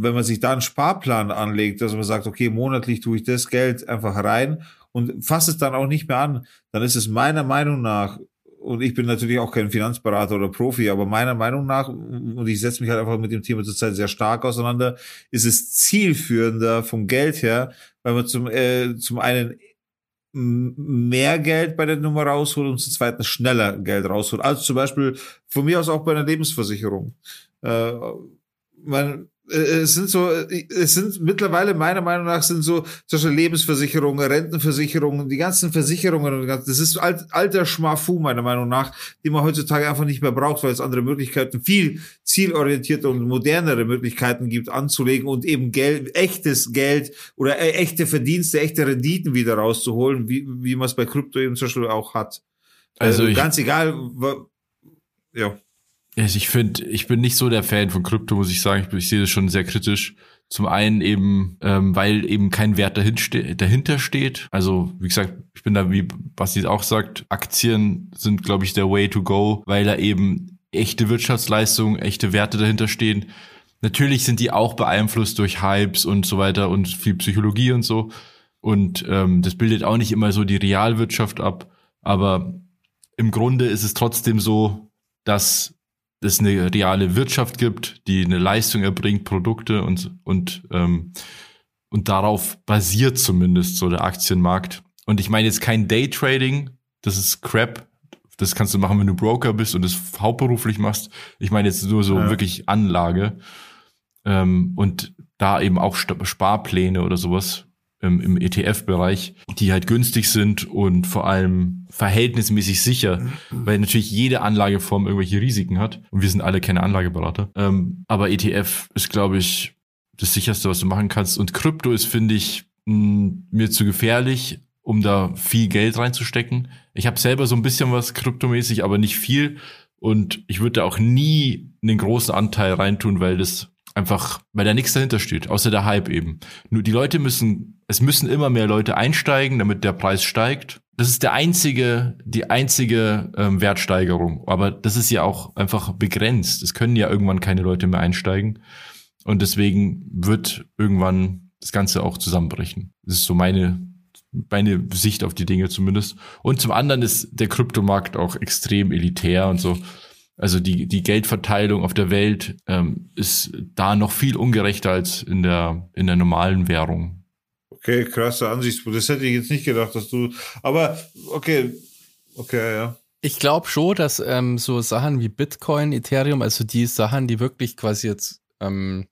A: wenn man sich da einen Sparplan anlegt, dass man sagt, okay, monatlich tue ich das Geld einfach rein und fasse es dann auch nicht mehr an, dann ist es meiner Meinung nach, und ich bin natürlich auch kein Finanzberater oder Profi, aber meiner Meinung nach, und ich setze mich halt einfach mit dem Thema zurzeit sehr stark auseinander, ist es zielführender vom Geld her, weil man zum, äh, zum einen mehr Geld bei der Nummer rausholt und zum zweiten schneller Geld rausholt. Also zum Beispiel von mir aus auch bei einer Lebensversicherung. Äh, man, es sind so, äh, es sind mittlerweile meiner Meinung nach sind so zum Beispiel Lebensversicherungen, Rentenversicherungen, die ganzen Versicherungen, und das ist alt, alter Schmafu meiner Meinung nach, die man heutzutage einfach nicht mehr braucht, weil es andere Möglichkeiten, viel zielorientierte und modernere Möglichkeiten gibt, anzulegen und eben Geld, echtes Geld oder äh, echte Verdienste, echte Renditen wieder rauszuholen, wie, wie man es bei Krypto eben zum Beispiel auch hat.
B: Also
A: Also ganz egal, ja.
B: Ich finde, ich bin nicht so der Fan von Krypto, muss ich sagen. Ich, ich sehe das schon sehr kritisch. Zum einen eben, ähm, weil eben kein Wert dahinter steht. Also wie gesagt, ich bin da, wie Basti auch sagt, Aktien sind, glaube ich, der Way to go, weil da eben echte Wirtschaftsleistungen, echte Werte dahinter stehen. Natürlich sind die auch beeinflusst durch Hypes und so weiter und viel Psychologie und so. Und ähm, das bildet auch nicht immer so die Realwirtschaft ab. Aber im Grunde ist es trotzdem so, dass es eine reale Wirtschaft gibt, die eine Leistung erbringt, Produkte und, und, ähm, und darauf basiert zumindest so der Aktienmarkt. Und ich meine jetzt kein Daytrading, das ist Crap. Das kannst du machen, wenn du Broker bist und das hauptberuflich machst. Ich meine jetzt nur so ja. wirklich Anlage. Ähm, und da eben auch Sparpläne oder sowas, ähm, im ETF-Bereich, die halt günstig sind und vor allem verhältnismäßig sicher, weil natürlich jede Anlageform irgendwelche Risiken hat. Und wir sind alle keine Anlageberater. Ähm, aber ETF ist, glaube ich, das sicherste, was du machen kannst. Und Krypto ist, finde ich, mir zu gefährlich, um da viel Geld reinzustecken. Ich habe selber so ein bisschen was kryptomäßig, aber nicht viel. Und ich würde da auch nie einen großen Anteil reintun, weil das einfach, weil da nichts dahinter steht, außer der Hype eben. Nur die Leute müssen, es müssen immer mehr Leute einsteigen, damit der Preis steigt. Das ist der einzige, die einzige ähm, Wertsteigerung. Aber das ist ja auch einfach begrenzt. Es können ja irgendwann keine Leute mehr einsteigen. Und deswegen wird irgendwann das Ganze auch zusammenbrechen. Das ist so meine, meine Sicht auf die Dinge zumindest. Und zum anderen ist der Kryptomarkt auch extrem elitär und so. Also die, die Geldverteilung auf der Welt ähm, ist da noch viel ungerechter als in der, in der normalen Währung.
A: Okay, krasse Ansicht. Das hätte ich jetzt nicht gedacht, dass du. Aber okay, okay, ja.
C: Ich glaube schon, dass ähm, so Sachen wie Bitcoin, Ethereum, also die Sachen, die wirklich quasi jetzt ähm,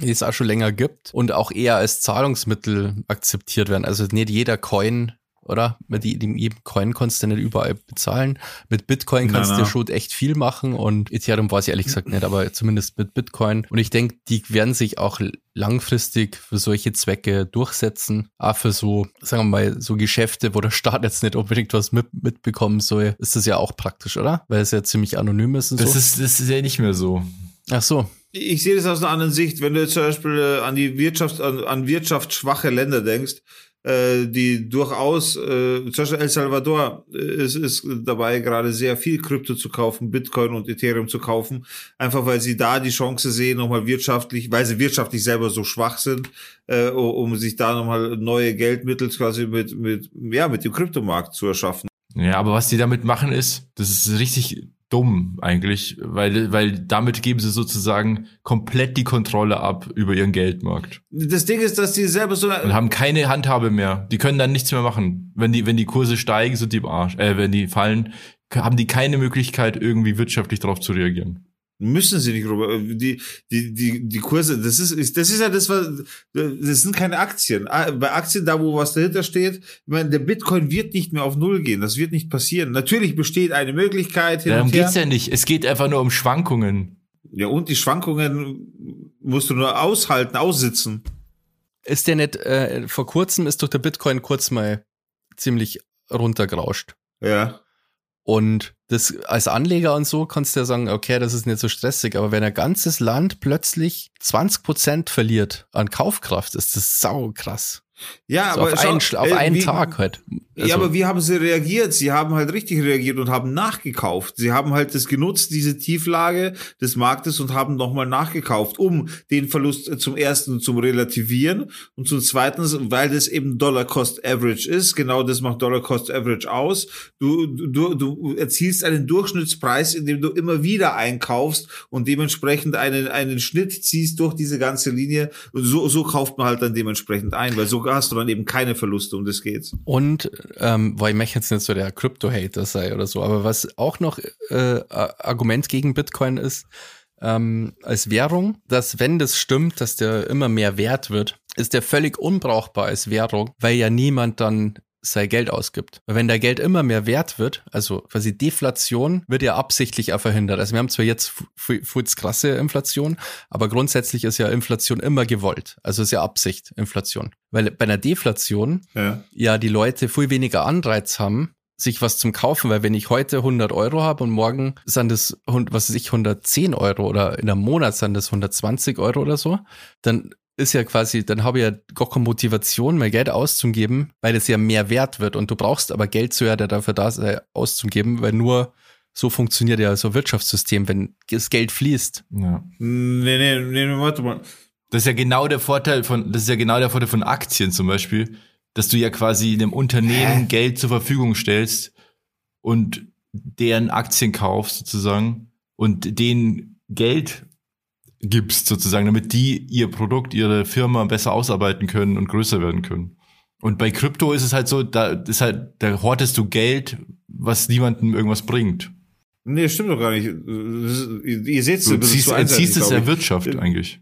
C: die es auch schon länger gibt und auch eher als Zahlungsmittel akzeptiert werden. Also nicht jeder Coin oder? Mit jedem Coin kannst du nicht überall bezahlen. Mit Bitcoin kannst na, na. du schon echt viel machen und Ethereum weiß ich ehrlich gesagt nicht, aber zumindest mit Bitcoin. Und ich denke, die werden sich auch langfristig für solche Zwecke durchsetzen. Auch für so, sagen wir mal, so Geschäfte, wo der Staat jetzt nicht unbedingt was mit, mitbekommen soll, ist das ja auch praktisch, oder? Weil es ja ziemlich anonym ist und
B: das
C: so.
B: Ist, das ist ja nicht mehr so.
C: Ach so.
A: Ich sehe das aus einer anderen Sicht. Wenn du jetzt zum Beispiel äh, an die Wirtschaft, an, an wirtschaftsschwache Länder denkst, äh, die durchaus, äh, zum Beispiel El Salvador äh, ist, ist dabei gerade sehr viel Krypto zu kaufen, Bitcoin und Ethereum zu kaufen, einfach weil sie da die Chance sehen, nochmal wirtschaftlich, weil sie wirtschaftlich selber so schwach sind, äh, um sich da nochmal neue Geldmittel quasi mit, mit, ja, mit dem Kryptomarkt zu erschaffen.
B: Ja, aber was die damit machen ist, das ist richtig dumm eigentlich, weil, weil damit geben sie sozusagen komplett die Kontrolle ab über ihren Geldmarkt.
A: Das Ding ist, dass die selber so
B: und haben keine Handhabe mehr. Die können dann nichts mehr machen. Wenn die, wenn die Kurse steigen, sind die im Arsch. Äh, wenn die fallen, haben die keine Möglichkeit, irgendwie wirtschaftlich darauf zu reagieren.
A: Müssen sie nicht, Robert. Die, die, die, die Kurse, das ist, das ist ja das, was, das sind keine Aktien. Ah, bei Aktien, da wo was dahinter steht, ich meine, der Bitcoin wird nicht mehr auf Null gehen. Das wird nicht passieren. Natürlich besteht eine Möglichkeit.
B: Darum geht's ja nicht. Es geht einfach nur um Schwankungen.
A: Ja, und die Schwankungen musst du nur aushalten, aussitzen.
C: Ist der nicht, äh, vor kurzem ist doch der Bitcoin kurz mal ziemlich runtergerauscht.
A: Ja.
C: Und das als Anleger und so kannst du ja sagen, okay, das ist nicht so stressig, aber wenn ein ganzes Land plötzlich 20 Prozent verliert an Kaufkraft, ist das sau krass.
A: Ja,
C: so
A: aber
C: auf, einen, auf äh, einen wie, Tag halt.
A: Also, ja, aber wie haben sie reagiert? Sie haben halt richtig reagiert und haben nachgekauft. Sie haben halt das genutzt, diese Tieflage des Marktes und haben nochmal nachgekauft, um den Verlust äh, zum ersten zum relativieren und zum zweiten, weil das eben Dollar Cost Average ist. Genau das macht Dollar Cost Average aus. Du, du, du erzielst einen Durchschnittspreis, indem du immer wieder einkaufst und dementsprechend einen, einen Schnitt ziehst durch diese ganze Linie. Und so, so kauft man halt dann dementsprechend ein, weil so hast du dann eben keine Verluste, um das geht's.
C: Und ähm, weil ich möchte jetzt nicht so der Crypto-Hater sei oder so, aber was auch noch äh, Argument gegen Bitcoin ist, ähm, als Währung, dass wenn das stimmt, dass der immer mehr wert wird, ist der völlig unbrauchbar als Währung, weil ja niemand dann sein Geld ausgibt. Weil wenn der Geld immer mehr wert wird, also quasi Deflation wird ja absichtlich auch verhindert. Also wir haben zwar jetzt futz krasse Inflation, aber grundsätzlich ist ja Inflation immer gewollt. Also ist ja Absicht, Inflation. Weil bei einer Deflation ja, ja die Leute viel weniger Anreiz haben, sich was zum Kaufen, weil wenn ich heute 100 Euro habe und morgen sind das, was weiß ich, 110 Euro oder in einem Monat sind das 120 Euro oder so, dann ist ja quasi, dann habe ich ja gar keine Motivation, mehr Geld auszugeben, weil es ja mehr wert wird. Und du brauchst aber Geld zu ja dafür da sein, auszugeben, weil nur so funktioniert ja so ein Wirtschaftssystem, wenn das Geld fließt.
B: Ja.
A: Nee, nee, nee, warte mal.
B: Das ist ja genau der Vorteil von, das ist ja genau der Vorteil von Aktien zum Beispiel, dass du ja quasi einem Unternehmen
A: Hä?
B: Geld zur Verfügung stellst und deren Aktien kaufst sozusagen und denen Geld gibst sozusagen, damit die ihr Produkt, ihre Firma besser ausarbeiten können und größer werden können. Und bei Krypto ist es halt so, da ist halt, da hortest du Geld, was niemandem irgendwas bringt.
A: Nee, stimmt doch gar nicht. Ihr seht es,
B: Du ziehst, entziehst es der. Wirtschaft eigentlich.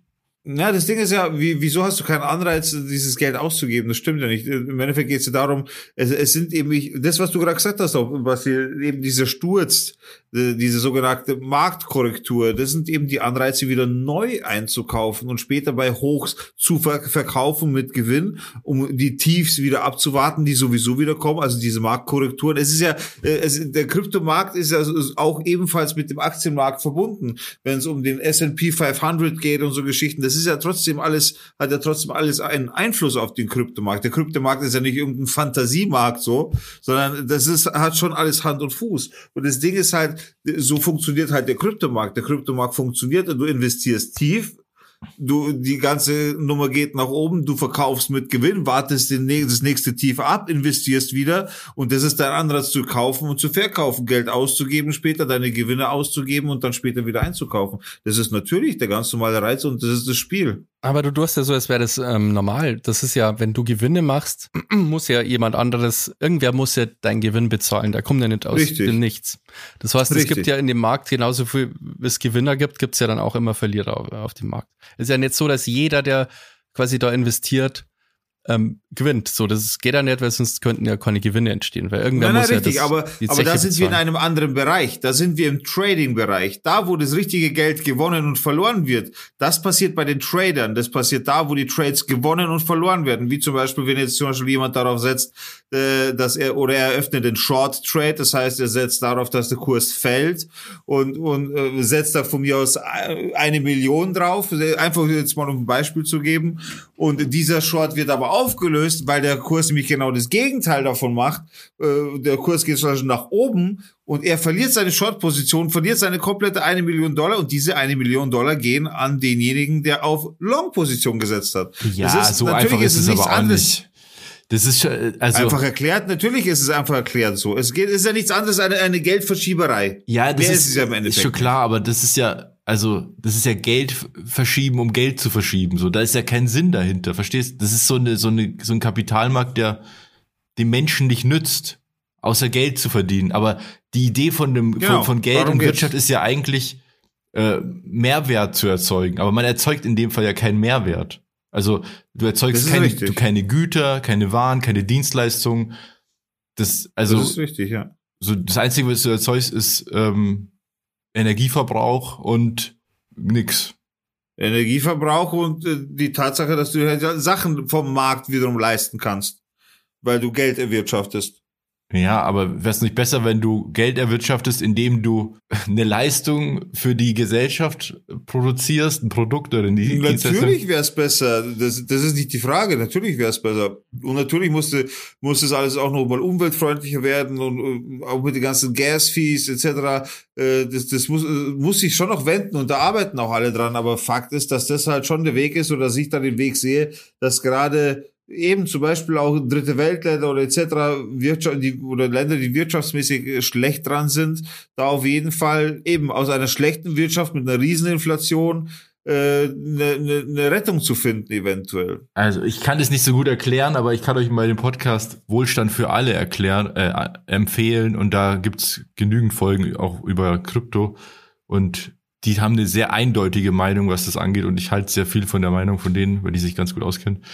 A: Na, das Ding ist ja, wie, wieso hast du keinen Anreiz, dieses Geld auszugeben? Das stimmt ja nicht. Im Endeffekt geht es ja darum, es, es sind eben nicht, das, was du gerade gesagt hast, auch, was hier eben dieser Sturz, äh, diese sogenannte Marktkorrektur, das sind eben die Anreize, wieder neu einzukaufen und später bei Hochs zu ver verkaufen mit Gewinn, um die Tiefs wieder abzuwarten, die sowieso wieder kommen, also diese Marktkorrekturen. Es ist ja, äh, es, der Kryptomarkt ist ja auch ebenfalls mit dem Aktienmarkt verbunden, wenn es um den S&P 500 geht und so Geschichten. Das ist ja trotzdem alles, hat ja trotzdem alles einen Einfluss auf den Kryptomarkt. Der Kryptomarkt ist ja nicht irgendein Fantasiemarkt so, sondern das ist, hat schon alles Hand und Fuß. Und das Ding ist halt, so funktioniert halt der Kryptomarkt. Der Kryptomarkt funktioniert und du investierst tief, du, die ganze Nummer geht nach oben, du verkaufst mit Gewinn, wartest den, das nächste Tief ab, investierst wieder und das ist dein Anreiz zu kaufen und zu verkaufen, Geld auszugeben, später deine Gewinne auszugeben und dann später wieder einzukaufen. Das ist natürlich der ganz normale Reiz und das ist das Spiel.
C: Aber du tust ja so, als wäre das ähm, normal. Das ist ja, wenn du Gewinne machst, muss ja jemand anderes, irgendwer muss ja deinen Gewinn bezahlen. Der kommt ja nicht aus
A: Richtig.
C: dem Nichts. Das heißt, es
A: Richtig.
C: gibt ja in dem Markt genauso viel, wie es Gewinner gibt, gibt es ja dann auch immer Verlierer auf, auf dem Markt. Es ist ja nicht so, dass jeder, der quasi da investiert, ähm, gewinnt. So, das geht ja nicht, weil sonst könnten ja keine Gewinne entstehen, weil irgendwer
A: Nein, nein,
C: muss ja
A: richtig,
C: das,
A: aber, aber da sind wir in
C: bezahlen.
A: einem anderen Bereich. Da sind wir im Trading-Bereich. Da, wo das richtige Geld gewonnen und verloren wird, das passiert bei den Tradern. Das passiert da, wo die Trades gewonnen und verloren werden. Wie zum Beispiel, wenn jetzt zum Beispiel jemand darauf setzt, äh, dass er, oder er eröffnet den Short Trade. Das heißt, er setzt darauf, dass der Kurs fällt und, und äh, setzt da von mir aus äh, eine Million drauf. Einfach jetzt mal um ein Beispiel zu geben. Und dieser Short wird aber aufgelöst, weil der Kurs nämlich genau das Gegenteil davon macht. Äh, der Kurs geht zum Beispiel nach oben und er verliert seine Short-Position, verliert seine komplette eine Million Dollar und diese eine Million Dollar gehen an denjenigen, der auf Long-Position gesetzt hat.
B: Ja,
A: Das ist-
B: so
A: natürlich
B: einfach ist es
A: nichts
B: aber auch
A: anderes.
B: nicht. Das ist schon, also.
A: Einfach erklärt, natürlich ist es einfach erklärt so. Es geht, ist ja nichts anderes als eine, eine Geldverschieberei.
B: Ja, das ist,
A: es ja im
B: ist
A: Endeffekt.
B: schon klar, aber das ist ja, also, das ist ja Geld verschieben, um Geld zu verschieben. So, da ist ja kein Sinn dahinter, verstehst? Das ist so eine, so eine, so ein Kapitalmarkt, der dem Menschen nicht nützt, außer Geld zu verdienen. Aber die Idee von dem,
A: Genau,
B: von, von Geld
A: darum
B: und
A: geht's.
B: Wirtschaft ist ja eigentlich, äh, Mehrwert zu erzeugen. Aber man erzeugt in dem Fall ja keinen Mehrwert. Also, du erzeugst keine, du, keine Güter, keine Waren, keine Dienstleistungen. Das, also,
A: das ist richtig, ja.
B: so das Einzige, was du erzeugst, ist ähm, Energieverbrauch und nix.
A: Energieverbrauch und äh, die Tatsache, dass du halt Sachen vom Markt wiederum leisten kannst, weil du Geld erwirtschaftest.
B: Ja, aber wäre es nicht besser, wenn du Geld erwirtschaftest, indem du eine Leistung für die Gesellschaft produzierst, ein Produkt oder die?
A: Natürlich wäre es besser. Das, das ist nicht die Frage. Natürlich wäre es besser. Und natürlich musste, muss es alles auch noch mal umweltfreundlicher werden und äh, auch mit den ganzen Gas-Fees etc. Äh, das, das muss, muss sich schon noch wenden und da arbeiten auch alle dran. Aber Fakt ist, dass das halt schon der Weg ist oder dass ich da den Weg sehe, dass gerade eben zum Beispiel auch dritte Weltländer oder etc. Wirtschaft, die, oder Länder, die wirtschaftsmäßig äh, schlecht dran sind, da auf jeden Fall eben aus einer schlechten Wirtschaft mit einer Rieseninflation äh, eine, eine, eine Rettung zu finden, eventuell.
B: Also ich kann das nicht so gut erklären, aber ich kann euch mal den Podcast Wohlstand für alle erklären, äh, empfehlen und da gibt's genügend Folgen auch über Krypto und die haben eine sehr eindeutige Meinung, was das angeht und ich halte sehr viel von der Meinung von denen, weil die sich ganz gut auskennen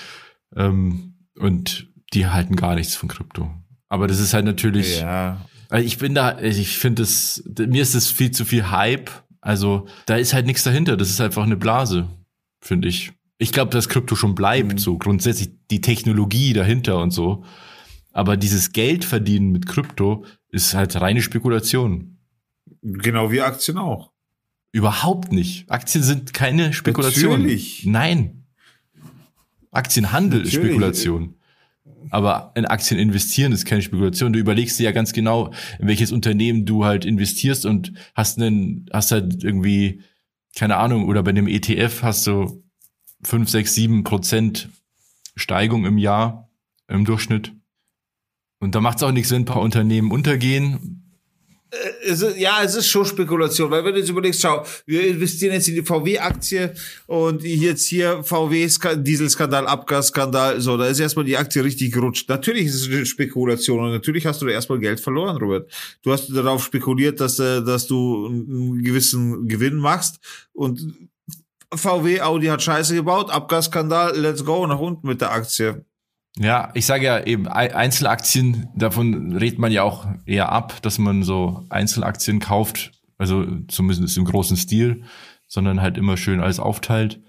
B: ähm, und die halten gar nichts von Krypto. Aber das ist halt natürlich,
A: Ja.
B: also ich bin da, ich finde das, mir ist das viel zu viel Hype. Also da ist halt nichts dahinter. Das ist einfach eine Blase, finde ich. Ich glaube, dass Krypto schon bleibt,
A: Mhm.
B: so grundsätzlich die Technologie dahinter und so. Aber dieses Geld verdienen mit Krypto ist halt reine Spekulation.
A: Genau wie Aktien auch.
B: Überhaupt nicht. Aktien sind keine Spekulation.
A: Natürlich.
B: Nein. Aktienhandel ist. Spekulation. Aber in Aktien investieren ist keine Spekulation. Du überlegst dir ja ganz genau, in welches Unternehmen du halt investierst und hast einen, hast halt irgendwie, keine Ahnung, oder bei dem ETF hast du fünf, sechs, sieben Prozent Steigung im Jahr im Durchschnitt. Und da macht es auch nichts, wenn ein paar Unternehmen untergehen.
A: Es ist, ja, es ist schon Spekulation, weil wenn du jetzt überlegst, schau, wir investieren jetzt in die VW-Aktie und jetzt hier VW-Dieselskandal, Abgasskandal, so, da ist erstmal die Aktie richtig gerutscht. Natürlich ist es eine Spekulation und natürlich hast du da erstmal Geld verloren, Robert. Du hast darauf spekuliert, dass, äh, dass du einen gewissen Gewinn machst und VW, Audi hat Scheiße gebaut, Abgasskandal, let's go, nach unten mit der Aktie.
B: Ja, ich sage ja eben, Ei- Einzelaktien, davon redet man ja auch eher ab, dass man so Einzelaktien kauft, also zumindest im großen Stil, sondern halt immer schön alles aufteilt.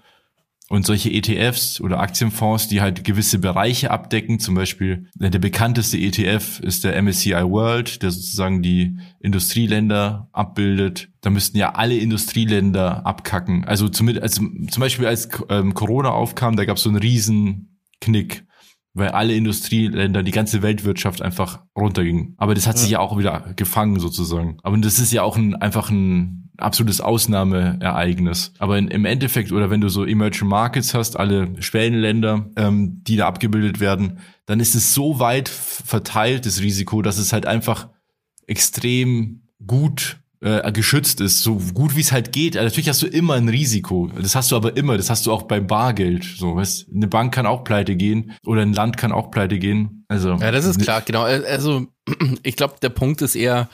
B: Und solche ETFs oder Aktienfonds, die halt gewisse Bereiche abdecken, zum Beispiel der bekannteste ETF ist der MSCI World, der sozusagen die Industrieländer abbildet. Da müssten ja alle Industrieländer abkacken. Also zumindest, also zum Beispiel als ähm, Corona aufkam, da gab es so einen riesen Knick weil alle Industrieländer, die ganze Weltwirtschaft einfach runterging. Aber das hat sich ja auch wieder gefangen sozusagen. Aber das ist ja auch ein, einfach ein absolutes Ausnahmeereignis. Aber in, im Endeffekt, oder wenn du so Emerging Markets hast, alle Schwellenländer, ähm, die da abgebildet werden, dann ist es so weit verteilt, das Risiko, dass es halt einfach extrem gut äh, geschützt ist, so gut wie es halt geht. Also Natürlich hast du immer ein Risiko. Das hast du aber immer. Das hast du auch beim Bargeld. So, weißt, eine Bank kann auch pleite gehen oder ein Land kann auch pleite gehen. Also
C: Ja, das ist klar, genau. Also ich glaube, der Punkt ist eher,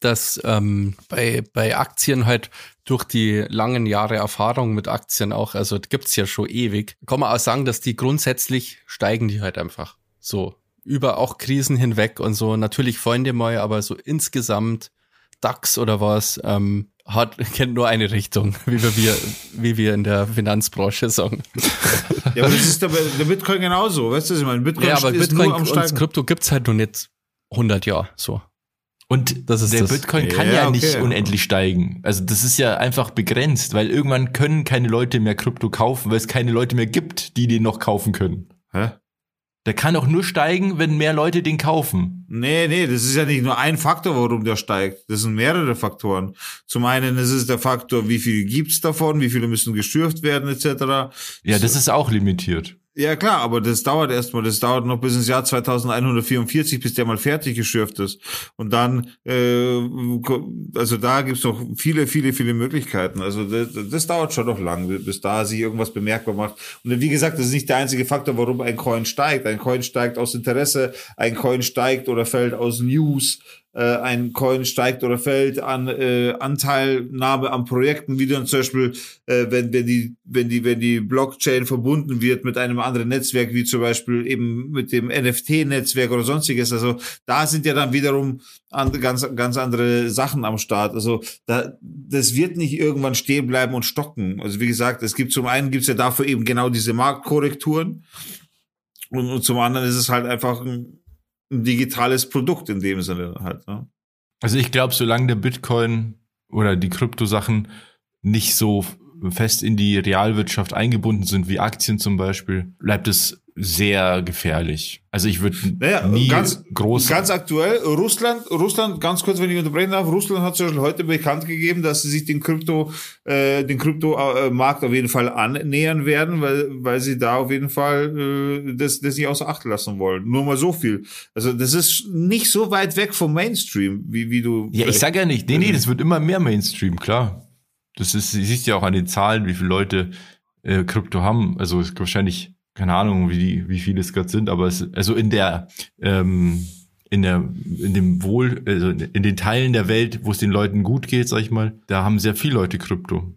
C: dass ähm, bei, bei Aktien halt durch die langen Jahre Erfahrung mit Aktien auch, also gibt's ja schon ewig, kann man auch sagen, dass die grundsätzlich steigen die halt einfach so über auch Krisen hinweg und so. Natürlich die mal, aber so insgesamt DAX oder was ähm, hat kennt nur eine Richtung, wie wir, wir wie wir in der Finanzbranche sagen.
A: Ja, aber das ist der, der Bitcoin genauso, weißt du, was ich meine? Bitcoin
C: Ja, aber
A: ist
C: Bitcoin
A: nur am
C: und
A: Steigen.
C: Krypto gibt's halt noch nicht 100 Jahre so.
B: Und
C: Das ist
B: der
C: das.
B: Bitcoin kann
A: Ja,
B: ja,
A: okay.
B: nicht unendlich steigen. Also das ist ja einfach begrenzt, weil irgendwann können keine Leute mehr Krypto kaufen, weil es keine Leute mehr gibt, die den noch kaufen können.
A: Hä?
B: Der kann auch nur steigen, wenn mehr Leute den kaufen.
A: Nee, nee, das ist ja nicht nur ein Faktor, warum der steigt. Das sind mehrere Faktoren. Zum einen ist es der Faktor, wie viel gibt's davon, wie viele müssen gestürft werden, etc.
B: Ja, das ist auch limitiert.
A: Ja, klar, aber das dauert erstmal, das dauert noch bis ins Jahr 2144, bis der mal fertig geschürft ist. Und dann, äh, also da gibt's noch viele, viele, viele Möglichkeiten. Also das, das dauert schon noch lang, bis da sich irgendwas bemerkbar macht. Und wie gesagt, das ist nicht der einzige Faktor, warum ein Coin steigt. Ein Coin steigt aus Interesse, ein Coin steigt oder fällt aus News, äh, ein Coin steigt oder fällt an äh, Anteilnahme an Projekten, wie dann zum Beispiel, äh, wenn, wenn die, wenn die, wenn die Blockchain verbunden wird mit einem anderen Netzwerk, wie zum Beispiel eben mit dem NFT-Netzwerk oder sonstiges. Also da sind ja dann wiederum an, ganz, ganz andere Sachen am Start. Also da, das wird nicht irgendwann stehen bleiben und stocken. Also wie gesagt, es gibt zum einen gibt's ja dafür eben genau diese Marktkorrekturen. Und, und zum anderen ist es halt einfach ein, ein digitales Produkt in dem Sinne halt. Ne?
B: Also ich glaube, solange der Bitcoin oder die Kryptosachen nicht so fest in die Realwirtschaft eingebunden sind, wie Aktien zum Beispiel, bleibt es sehr gefährlich. Also ich würde
A: Naja,
B: nie
A: ganz-
B: groß.
A: Ganz aktuell, Russland, Russland, ganz kurz, wenn ich unterbrechen darf, Russland hat zum Beispiel heute bekannt gegeben, dass sie sich den Krypto, äh, den Kryptomarkt auf jeden Fall annähern werden, weil, weil sie da auf jeden Fall äh, das, das nicht außer Acht lassen wollen. Nur mal so viel. Also das ist nicht so weit weg vom Mainstream, wie, wie du.
B: ja, ich sag ja nicht, nee, nee, das wird immer mehr Mainstream, klar. Das ist, siehst ja auch an den Zahlen, wie viele Leute äh, Krypto haben. Also wahrscheinlich, keine Ahnung, wie, die, wie viele es gerade sind, aber es, also in der, ähm, in der, in dem Wohl, also in den Teilen der Welt, wo es den Leuten gut geht, sag ich mal, da haben sehr viele Leute Krypto.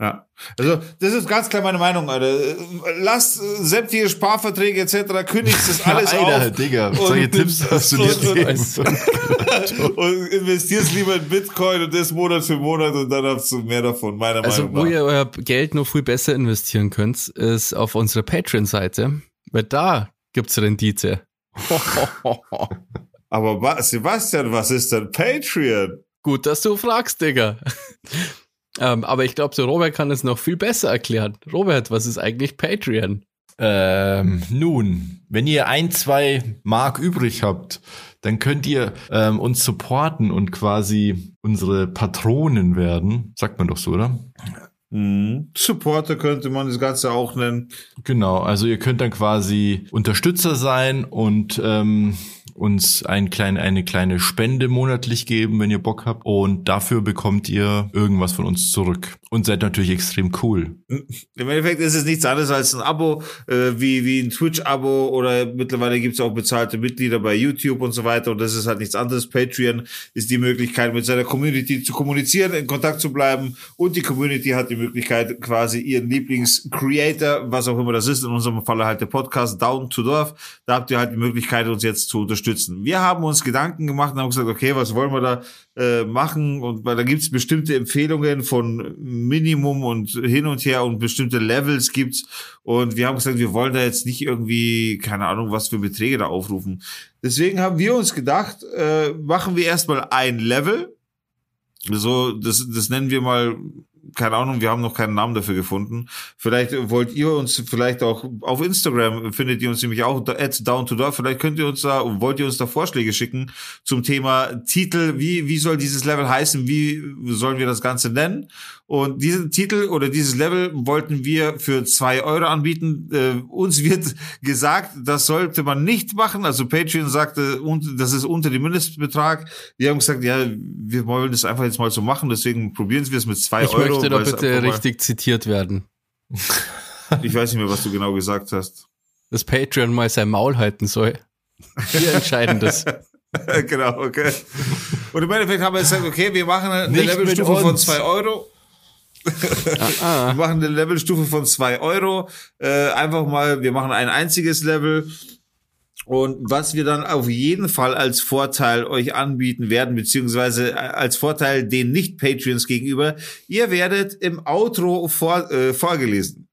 A: Ja. Also, das ist ganz klar meine Meinung, Alter. Lass sämtliche Sparverträge etc. kündigst das alles
B: Alter,
A: auf.
B: Digga,
A: Und-
B: solche Tipps darfst du dir
A: und- und investierst lieber in Bitcoin und das Monat für Monat und dann hast du mehr davon, meiner
C: Also,
A: Meinung
C: wo
A: nach.
C: ihr euer Geld noch viel besser investieren könnt, ist auf unserer Patreon-Seite, weil da gibt's Rendite.
A: Aber Sebastian, was ist denn Patreon?
C: Gut, dass du fragst, Digga. Ähm, aber ich glaube, so Robert kann es noch viel besser erklären. Robert, was ist eigentlich Patreon?
B: Ähm, nun, wenn ihr ein, zwei Mark übrig habt, dann könnt ihr ähm, uns supporten und quasi unsere Patronen werden. Sagt man doch so, oder?
A: Mhm. Supporter könnte man das Ganze auch nennen.
B: Genau, also ihr könnt dann quasi Unterstützer sein und ähm, uns ein klein, eine kleine Spende monatlich geben, wenn ihr Bock habt. Und dafür bekommt ihr irgendwas von uns zurück. Und seid natürlich extrem cool.
A: Im Endeffekt ist es nichts anderes als ein Abo, äh, wie, wie ein Twitch-Abo oder mittlerweile gibt es auch bezahlte Mitglieder bei YouTube und so weiter und das ist halt nichts anderes. Patreon ist die Möglichkeit, mit seiner Community zu kommunizieren, in Kontakt zu bleiben und die Community hat die Möglichkeit, quasi ihren Lieblings-Creator, was auch immer das ist, in unserem Falle halt der Podcast Down to Dorf, da habt ihr halt die Möglichkeit, uns jetzt zu unterstützen. Wir haben uns Gedanken gemacht und haben gesagt, okay, was wollen wir da äh, machen und weil da gibt es bestimmte Empfehlungen von Minimum und hin und her und bestimmte Levels gibt's und wir haben gesagt, wir wollen da jetzt nicht irgendwie keine Ahnung, was für Beträge da aufrufen. Deswegen haben wir uns gedacht, äh, machen wir erstmal ein Level. So, das, das nennen wir mal keine Ahnung, wir haben noch keinen Namen dafür gefunden. Vielleicht wollt ihr uns vielleicht auch auf Instagram findet ihr uns nämlich auch at down to door. Vielleicht könnt ihr uns da wollt ihr uns da Vorschläge schicken zum Thema Titel. Wie wie soll dieses Level heißen? Wie sollen wir das Ganze nennen? Und diesen Titel oder dieses Level wollten wir für zwei Euro anbieten. Äh, uns wird gesagt, das sollte man nicht machen. Also Patreon sagte, und das ist unter dem Mindestbetrag. Wir haben gesagt, ja, wir wollen das einfach jetzt mal so machen. Deswegen probieren wir es mit zwei
C: Ich
A: Euro.
C: möchte da
A: weil es
C: bitte richtig zitiert werden.
A: Ich weiß nicht mehr, was du genau gesagt hast.
C: Dass Patreon mal sein Maul halten soll. Wir entscheiden das.
A: genau, okay. Und im Endeffekt haben wir gesagt, okay, wir machen eine
B: Nicht
A: Levelstufe von zwei Euro.
C: Ah,
A: Wir machen eine Levelstufe von zwei Euro. Äh, einfach mal, wir machen ein einziges Level. Und was wir dann auf jeden Fall als Vorteil euch anbieten werden, beziehungsweise als Vorteil den Nicht-Patreons gegenüber, ihr werdet im Outro vor, äh, vorgelesen.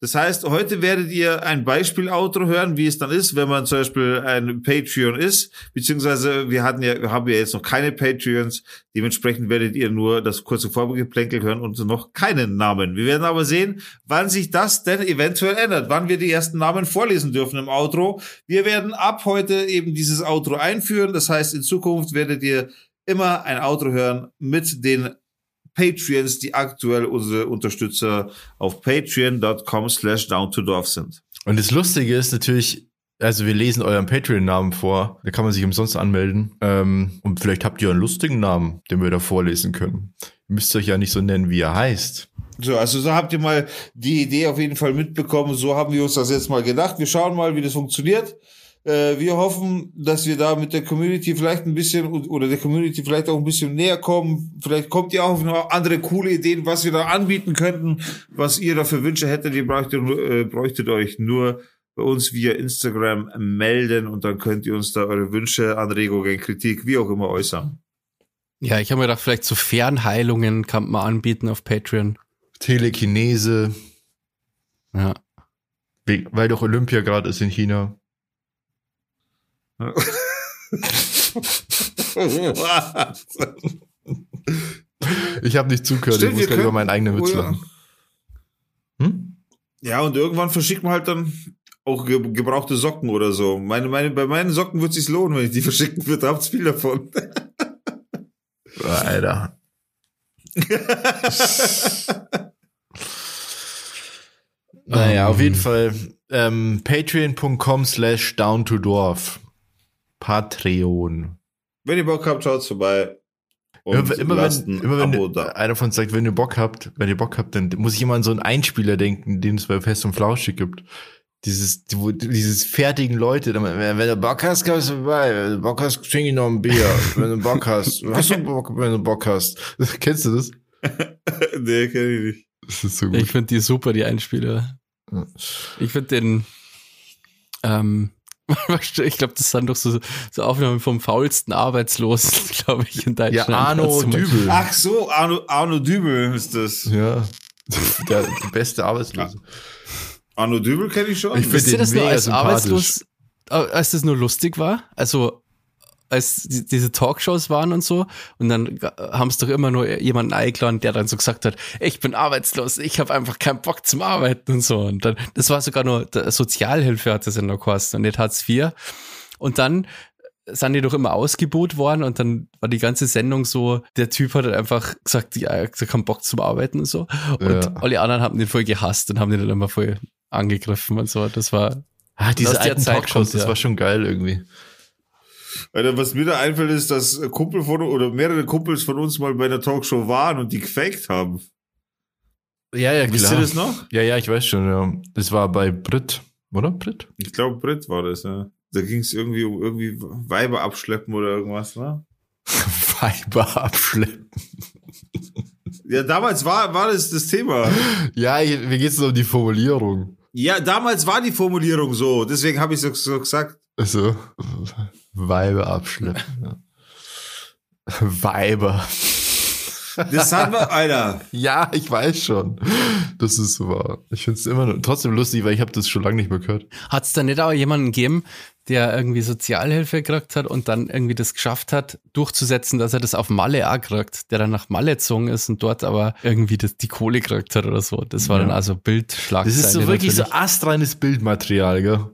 A: Das heißt, heute werdet ihr ein Beispiel-Outro hören, wie es dann ist, wenn man zum Beispiel ein Patreon ist, beziehungsweise wir hatten ja, haben ja jetzt noch keine Patreons, dementsprechend werdet ihr nur das kurze Vorgeplänkel hören und noch keinen Namen. Wir werden aber sehen, wann sich das denn eventuell ändert, wann wir die ersten Namen vorlesen dürfen im Outro. Wir werden ab heute eben dieses Outro einführen, das heißt, in Zukunft werdet ihr immer ein Outro hören mit den Patreons, die aktuell unsere Unterstützer auf patreon.com slash down to dorf sind.
B: Und das Lustige ist natürlich, also wir lesen euren Patreon-Namen vor, da kann man sich umsonst anmelden. Ähm, und vielleicht habt ihr einen lustigen Namen, den wir da vorlesen können. Ihr müsst euch ja nicht so nennen, wie er heißt.
A: So, also so habt ihr mal die Idee auf jeden Fall mitbekommen. So haben wir uns das jetzt mal gedacht. Wir schauen mal, wie das funktioniert. Äh, wir hoffen, dass wir da mit der Community vielleicht ein bisschen oder der Community vielleicht auch ein bisschen näher kommen. Vielleicht kommt ihr auch auf noch andere coole Ideen, was wir da anbieten könnten, was ihr da für Wünsche hättet. Ihr bräuchtet, äh, bräuchtet euch nur bei uns via Instagram melden und dann könnt ihr uns da eure Wünsche, Anregungen, Kritik, wie auch immer äußern.
C: Ja, ich habe mir gedacht, vielleicht so Fernheilungen kann man anbieten auf Patreon.
B: Telekinese,
C: Ja.
B: we- weil doch Olympia gerade ist in China. Ich habe nicht zugehört,
A: Stimmt,
B: ich muss gerade über meinen eigenen Witz
A: ja.
B: lachen. Hm?
A: Ja, und irgendwann verschickt man halt dann auch ge gebrauchte Socken oder so. Meine, meine, bei meinen Socken wird es sich lohnen, wenn ich die verschicken würde. Habt's viel davon.
B: Alter. Naja, auf jeden Fall ähm, patreon.com slash down to dorf. Patreon.
A: wenn ihr Bock habt, schaut's vorbei. Und
B: Immer, wenn,
A: ein
B: immer wenn
A: Abo da.
B: einer von uns sagt, wenn ihr Bock habt, wenn ihr Bock habt, dann muss ich immer an so einen Einspieler denken, den es bei Fest und Flauschig gibt. Dieses, dieses fertigen Leute, wenn, du Bock hast, kommst du vorbei. Wenn du Bock hast, trinke ich noch ein Bier. wenn du Bock hast, hast du Bock, wenn du Bock hast. Kennst du das?
A: nee, kenn ich nicht.
B: Das ist so
C: Ich finde die super, die Einspieler. Ich finde den, ähm, ich glaube, das sind doch so, so Aufnahmen vom faulsten Arbeitslosen, glaube ich, in
B: Ja,
C: Deutschland.
B: Arno
C: du mal-
B: Dübel.
A: Ach so, Arno, Arno Dübel ist das.
B: Ja. Der, der beste Arbeitslose.
A: Arno Dübel kenne ich schon.
B: Ich find
C: Wisst ihr
B: den
C: das nur als
B: sympathisch.
C: arbeitslos? als das nur lustig war, also als die, diese Talkshows waren und so, und dann haben es doch immer nur jemanden eingeladen, der dann so gesagt hat, ich bin arbeitslos, ich habe einfach keinen Bock zum Arbeiten und so. Und dann, das war sogar nur Sozialhilfe hat das in der Kosten und nicht Hartz IV. Und dann sind die doch immer ausgebucht worden und dann war die ganze Sendung so, der Typ hat halt einfach gesagt, ja, er hat keinen Bock zum Arbeiten und so. Und
B: Ja.
C: alle anderen haben den voll gehasst und haben den dann immer voll angegriffen und so. Das war,
B: Ah, diese alten Talkshows,
C: kommt,
B: das
C: ja.
B: war schon geil irgendwie.
A: Alter, was mir da einfällt, ist, dass Kumpel von oder mehrere Kumpels von uns mal bei einer Talkshow waren und die gefaked haben.
B: Ja, ja,
A: Wisst ihr das noch?
B: Ja, ja, ich weiß schon, ja. Das war bei Brit, oder? Brit?
A: Ich glaube, Brit war das, ja. Da ging es irgendwie um irgendwie Weiber abschleppen oder irgendwas, ne?
B: Weiber abschleppen.
A: Ja, damals war, war das das Thema.
B: Ja, mir geht's nur um die Formulierung.
A: Ja, damals war die Formulierung so. Deswegen habe ich so, so gesagt.
B: Also, Weiber abschleppen. Ja. Weiber.
A: Das haben wir, Alter.
B: Ja, ich weiß schon. Das ist wahr. Ich find's immer noch, trotzdem lustig, weil ich habe das schon lange nicht mehr gehört.
C: hat es da nicht auch jemanden gegeben, der irgendwie Sozialhilfe gekriegt hat und dann irgendwie das geschafft hat, durchzusetzen, dass er das auf Malle auch kriegt, der dann nach Malle gezogen ist und dort aber irgendwie das, die Kohle gekriegt hat oder so. Das war
B: Ja.
C: dann also
B: Das
C: Bildschlagzeile.
B: ist so wirklich so
C: natürlich.
B: astreines Bildmaterial, gell?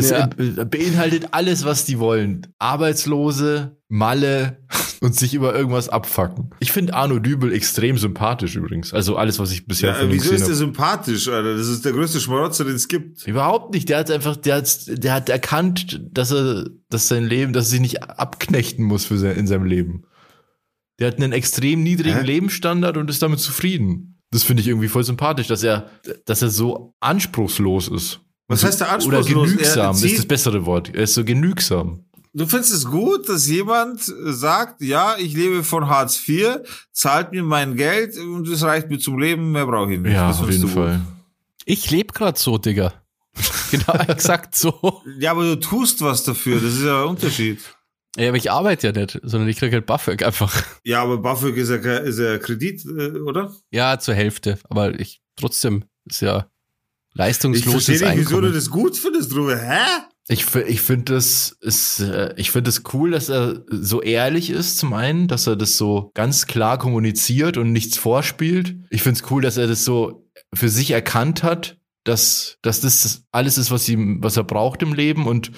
B: Das
C: Ja.
B: beinhaltet alles, was die wollen. Arbeitslose, Malle und sich über irgendwas abfacken. Ich finde Arno Dübel extrem sympathisch übrigens. Also alles, was ich bisher
A: Ja,
B: von ihm
A: wieso ist der
B: habe.
A: sympathisch, Alter? Das ist der größte Schmarotzer, den es gibt.
B: Überhaupt nicht. Der hat einfach, der hat, der hat erkannt, dass er, dass sein Leben, dass er sich nicht abknechten muss für sein, in seinem Leben. Der hat einen extrem niedrigen
A: Hä?
B: Lebensstandard und ist damit zufrieden. Das finde ich irgendwie voll sympathisch, dass er, dass er so anspruchslos ist.
A: Was heißt der
B: Oder
A: anspruchslos?
B: genügsam,
A: Er
B: das ist das bessere Wort. Er ist so genügsam.
A: Du findest es gut, dass jemand sagt, ja, ich lebe von Hartz IV, zahlt mir mein Geld und das reicht mir zum Leben, mehr brauche ich nicht.
B: Ja,
A: Das
B: auf jeden
A: gut.
B: Fall.
C: Ich lebe gerade so, Digga. genau, exakt so.
A: Ja, aber du tust was dafür, das ist ja ein Unterschied.
C: Ja, aber ich arbeite ja nicht, sondern ich krieg halt BAföG einfach.
A: Ja, aber BAföG ist ja, ist ja Kredit, äh, oder?
C: Ja, zur Hälfte. Aber ich trotzdem ist ja
A: Ich
C: leistungsloses
A: verstehe nicht, wieso du das gut findest, Ruhe. Hä?
B: Ich, ich finde das ist, äh, ich finde es cool, dass er so ehrlich ist zum einen, dass er das so ganz klar kommuniziert und nichts vorspielt. Ich finde es cool, dass er das so für sich erkannt hat, dass, dass das alles ist, was ihm, was er braucht im Leben und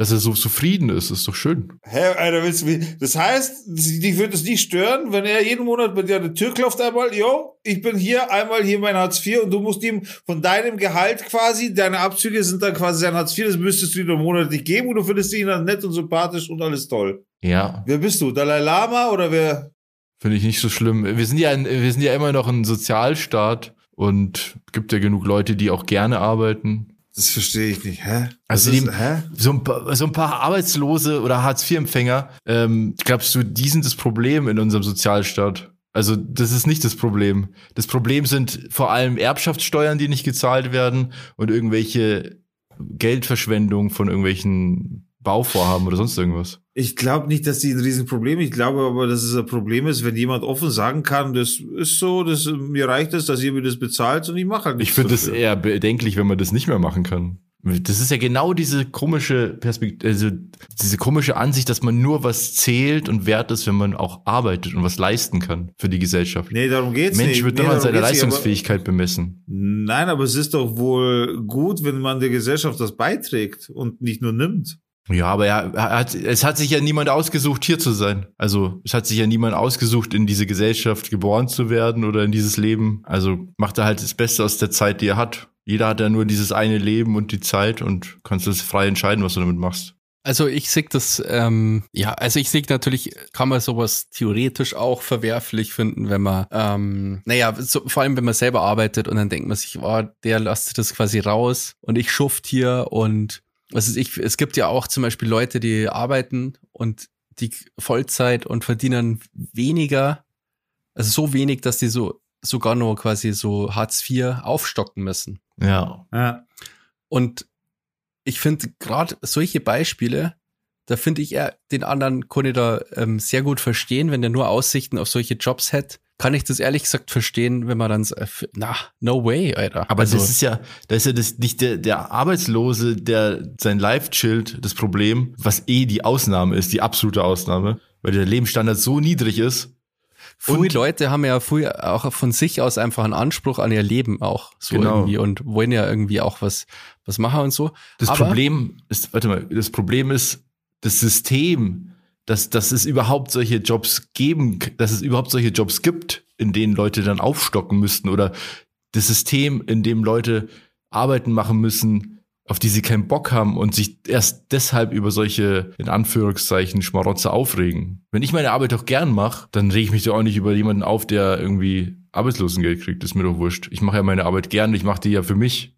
B: dass er so zufrieden ist. Ist doch schön.
A: Hä, Alter, willst du mich? Das heißt, dich würde es nicht stören, wenn er jeden Monat bei dir an die Tür klopft einmal, yo, ich bin hier, einmal hier mein Hartz IV und du musst ihm von deinem Gehalt quasi, deine Abzüge sind dann quasi sein Hartz IV, das müsstest du ihm monatlich geben und du findest ihn dann nett und sympathisch und alles toll.
B: Ja,
A: Wer bist du? Dalai Lama oder wer?
B: finde ich nicht so schlimm. Wir sind ja, ein, wir sind ja immer noch ein Sozialstaat und gibt ja genug Leute, die auch gerne arbeiten.
A: Das verstehe ich nicht. Hä?
B: Also
A: Was ist,
B: die-
A: hä?
B: so ein, paar, so ein paar Arbeitslose oder Hartz-IV-Empfänger, ähm, glaubst du, die sind das Problem in unserem Sozialstaat? Also das ist nicht das Problem. Das Problem sind vor allem Erbschaftssteuern, die nicht gezahlt werden und irgendwelche Geldverschwendung von irgendwelchen Bauvorhaben oder sonst irgendwas.
A: Ich glaube nicht, dass die ein Riesenproblem. Ich glaube aber, dass es ein Problem ist, wenn jemand offen sagen kann, das ist so, das, mir reicht es, dass ihr mir das bezahlt und ich mache halt
B: Ich
A: nichts
B: finde es eher bedenklich, wenn man das nicht mehr machen kann. Das ist ja genau diese komische Perspektive, also diese komische Ansicht, dass man nur was zählt und wert ist, wenn man auch arbeitet und was leisten kann für die Gesellschaft.
A: Nee, darum geht's
B: Mensch
A: nicht.
B: wird
A: nee,
B: doch an seiner
A: nicht, aber-
B: Leistungsfähigkeit bemessen.
A: Nein, aber es ist doch wohl gut, wenn man der Gesellschaft das beiträgt und nicht nur nimmt.
B: Ja, aber er, hat, es hat sich ja niemand ausgesucht, hier zu sein. Also es hat sich ja niemand ausgesucht, in diese Gesellschaft geboren zu werden oder in dieses Leben. Also macht er halt das Beste aus der Zeit, die er hat. Jeder hat ja nur dieses eine Leben und die Zeit und kannst das frei entscheiden, was du damit machst.
C: Also ich sehe das, ähm, ja, also ich sehe natürlich, kann man sowas theoretisch auch verwerflich finden, wenn man, ähm, naja, so, vor allem wenn man selber arbeitet und dann denkt man sich, oh, der lasst das quasi raus und ich schuft hier und was ist ich, es gibt ja auch zum Beispiel Leute, die arbeiten und die Vollzeit und verdienen weniger, also so wenig, dass die so sogar nur quasi so Hartz IV aufstocken müssen.
B: Ja.
A: Ja.
C: Und ich finde gerade solche Beispiele, da finde ich eher den anderen ich da ähm, sehr gut verstehen, wenn der nur Aussichten auf solche Jobs hätte, kann ich das ehrlich gesagt verstehen, wenn man dann, äh, na, no way, Alter.
B: Aber
C: Also,
B: das ist ja, da ist ja das nicht der, der Arbeitslose, der sein Life chillt, das Problem, was eh die Ausnahme ist, die absolute Ausnahme, weil der Lebensstandard so niedrig ist.
C: viele Leute haben ja früher auch von sich aus einfach einen Anspruch an ihr Leben auch so
B: Genau.
C: irgendwie und wollen ja irgendwie auch was, was machen und so.
B: Das
C: Aber-
B: Problem ist, warte mal, das Problem ist das System, dass, dass es überhaupt solche Jobs geben, dass es überhaupt solche Jobs gibt, in denen Leute dann aufstocken müssten oder das System, in dem Leute Arbeiten machen müssen, auf die sie keinen Bock haben und sich erst deshalb über solche, in Anführungszeichen, Schmarotzer aufregen. Wenn ich meine Arbeit doch gern mache, dann rege ich mich doch auch nicht über jemanden auf, der irgendwie Arbeitslosengeld kriegt. ist mir doch wurscht. Ich mache ja meine Arbeit gern, ich mache die ja für mich.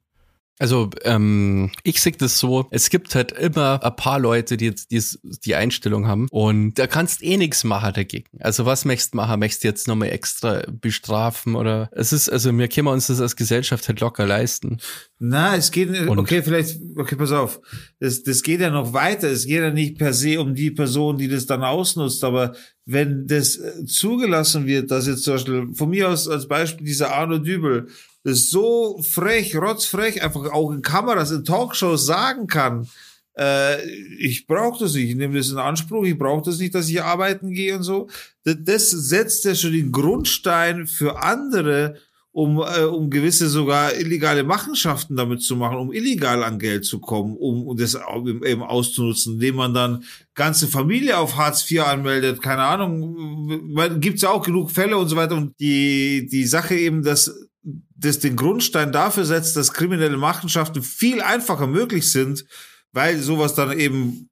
C: Also ähm, ich sehe das so, es gibt halt immer ein paar Leute, die jetzt die, die Einstellung haben und da kannst eh nichts machen dagegen. Also was möchtest du machen? Möchtest du jetzt nochmal extra bestrafen oder es ist, also wir können uns das als Gesellschaft halt locker leisten.
A: Na, es geht,
C: Und-
A: okay, vielleicht, okay, pass auf. Das, das geht ja noch weiter. Es geht ja nicht per se um die Person, die das dann ausnutzt, aber wenn das äh, zugelassen wird, dass jetzt zum Beispiel, von mir aus als Beispiel dieser Arno Dübel, so frech, rotzfrech, einfach auch in Kameras, in Talkshows sagen kann, äh, ich brauche das nicht, ich nehme das in Anspruch, ich brauche das nicht, dass ich arbeiten gehe und so. Das, das setzt ja schon den Grundstein für andere, um, äh, um gewisse sogar illegale Machenschaften damit zu machen, um illegal an Geld zu kommen, um, um das eben auszunutzen, indem man dann ganze Familie auf Hartz IV anmeldet, keine Ahnung, gibt's ja auch genug Fälle und so weiter. Und die, die Sache eben, dass das den Grundstein dafür setzt, dass kriminelle Machenschaften viel einfacher möglich sind, weil sowas dann eben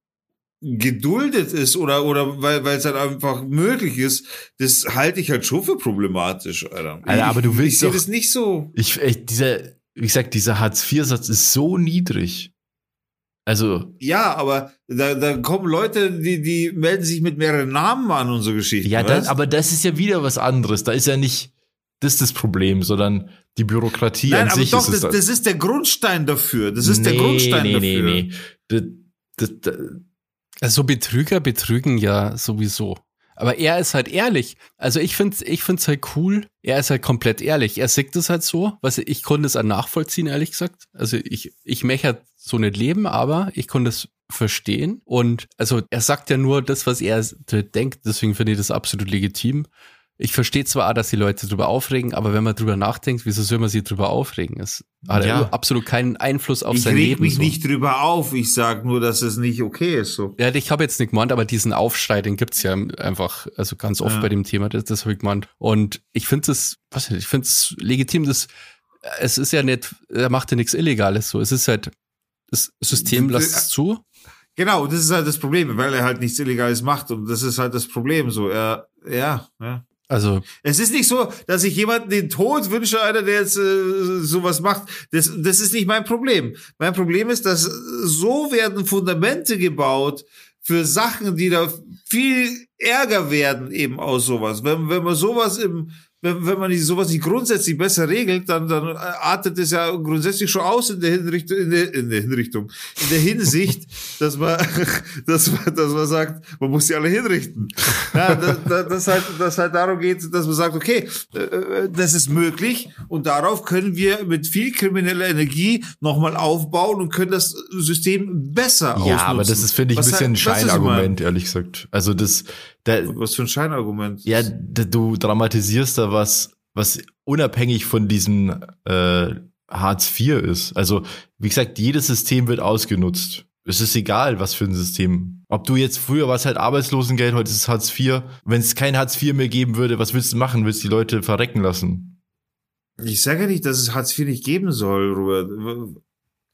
A: geduldet ist oder oder weil weil es halt einfach möglich ist, das halte ich halt schon für problematisch, Alter.
B: Alter, aber du
A: ich,
B: willst
A: ich
B: doch-
A: das nicht so.
B: Ich, echt, dieser, wie gesagt, dieser Hartz-IV-Satz ist so niedrig. Also,
A: Ja, aber da, da kommen Leute, die die melden sich mit mehreren Namen an und so Geschichten.
B: ja, das, aber das ist ja wieder was anderes. Da ist ja nicht das das Problem, sondern die Bürokratie
A: Nein,
B: an
A: aber
B: sich
A: doch,
B: ist
A: das,
B: es.
A: das ist der Grundstein dafür. Das ist der
B: Nee,
A: Grundstein
B: nee,
A: dafür.
B: Nee, nee, das, das, das,
C: Also Betrüger betrügen ja sowieso. Aber er ist halt ehrlich. Also ich finde ich find's halt cool. Er ist halt komplett ehrlich. Er sieht das halt so. Was ich konnte es auch nachvollziehen, ehrlich gesagt. Also ich, ich möchte halt so nicht leben, aber ich konnte es verstehen. Und also er sagt ja nur das, was er denkt. Deswegen finde ich das absolut legitim. Ich verstehe zwar auch, dass die Leute drüber aufregen, aber wenn man drüber nachdenkt, wieso soll man sich drüber aufregen? Es hat
B: Ja.
C: absolut keinen Einfluss auf
A: ich
C: sein
A: reg
C: Leben.
A: mich
C: so.
A: nicht drüber auf. Ich sag nur, dass es nicht okay ist. So.
C: Ja, ich habe jetzt nicht gemeint, aber diesen Aufschrei, den gibt's ja einfach, also ganz oft
A: Ja.
C: bei dem Thema, das, das habe ich gemeint. Und ich finde es, was ich finde es legitim, das, es ist ja nicht, er macht ja nichts Illegales so. Es ist halt, das System lässt es zu.
A: Genau, das ist halt das Problem, weil er halt nichts Illegales macht. Und das ist halt das Problem. So, er, ja, ja.
C: Also,
A: Es ist nicht so, dass ich jemanden den Tod wünsche, einer, der jetzt äh, sowas macht. Das, das ist nicht mein Problem. Mein Problem ist, dass so werden Fundamente gebaut für Sachen, die da viel ärger werden eben aus sowas. Wenn, wenn man sowas im, wenn, wenn man sowas nicht grundsätzlich besser regelt, dann, dann äh, artet es ja grundsätzlich schon aus in der Hinrichtung, in der, in der Hinrichtung, in der Hinsicht, dass man, dass man, dass man sagt, man muss sie alle hinrichten. Ja, dass, dass, halt, dass halt darum geht, dass man sagt, okay, äh, das ist möglich und darauf können wir mit viel krimineller Energie nochmal aufbauen und können das System besser ausnutzen.
B: ja, aber das ist, finde ich, ein bisschen ein
A: halt- ich
B: Scheinargument, ehrlich gesagt. Also das, da?
A: Was für ein Scheinargument.
B: ja, da, du dramatisierst da was, was unabhängig von diesem äh, Hartz IV ist. Also, wie gesagt, jedes System wird ausgenutzt. Es ist egal, was für ein System. Ob du jetzt früher war es halt Arbeitslosengeld, heute ist es Hartz IV. Wenn es kein Hartz IV mehr geben würde, was willst du machen? Willst du die Leute verrecken lassen?
A: Ich sage ja nicht, dass es Hartz IV nicht geben soll, Robert.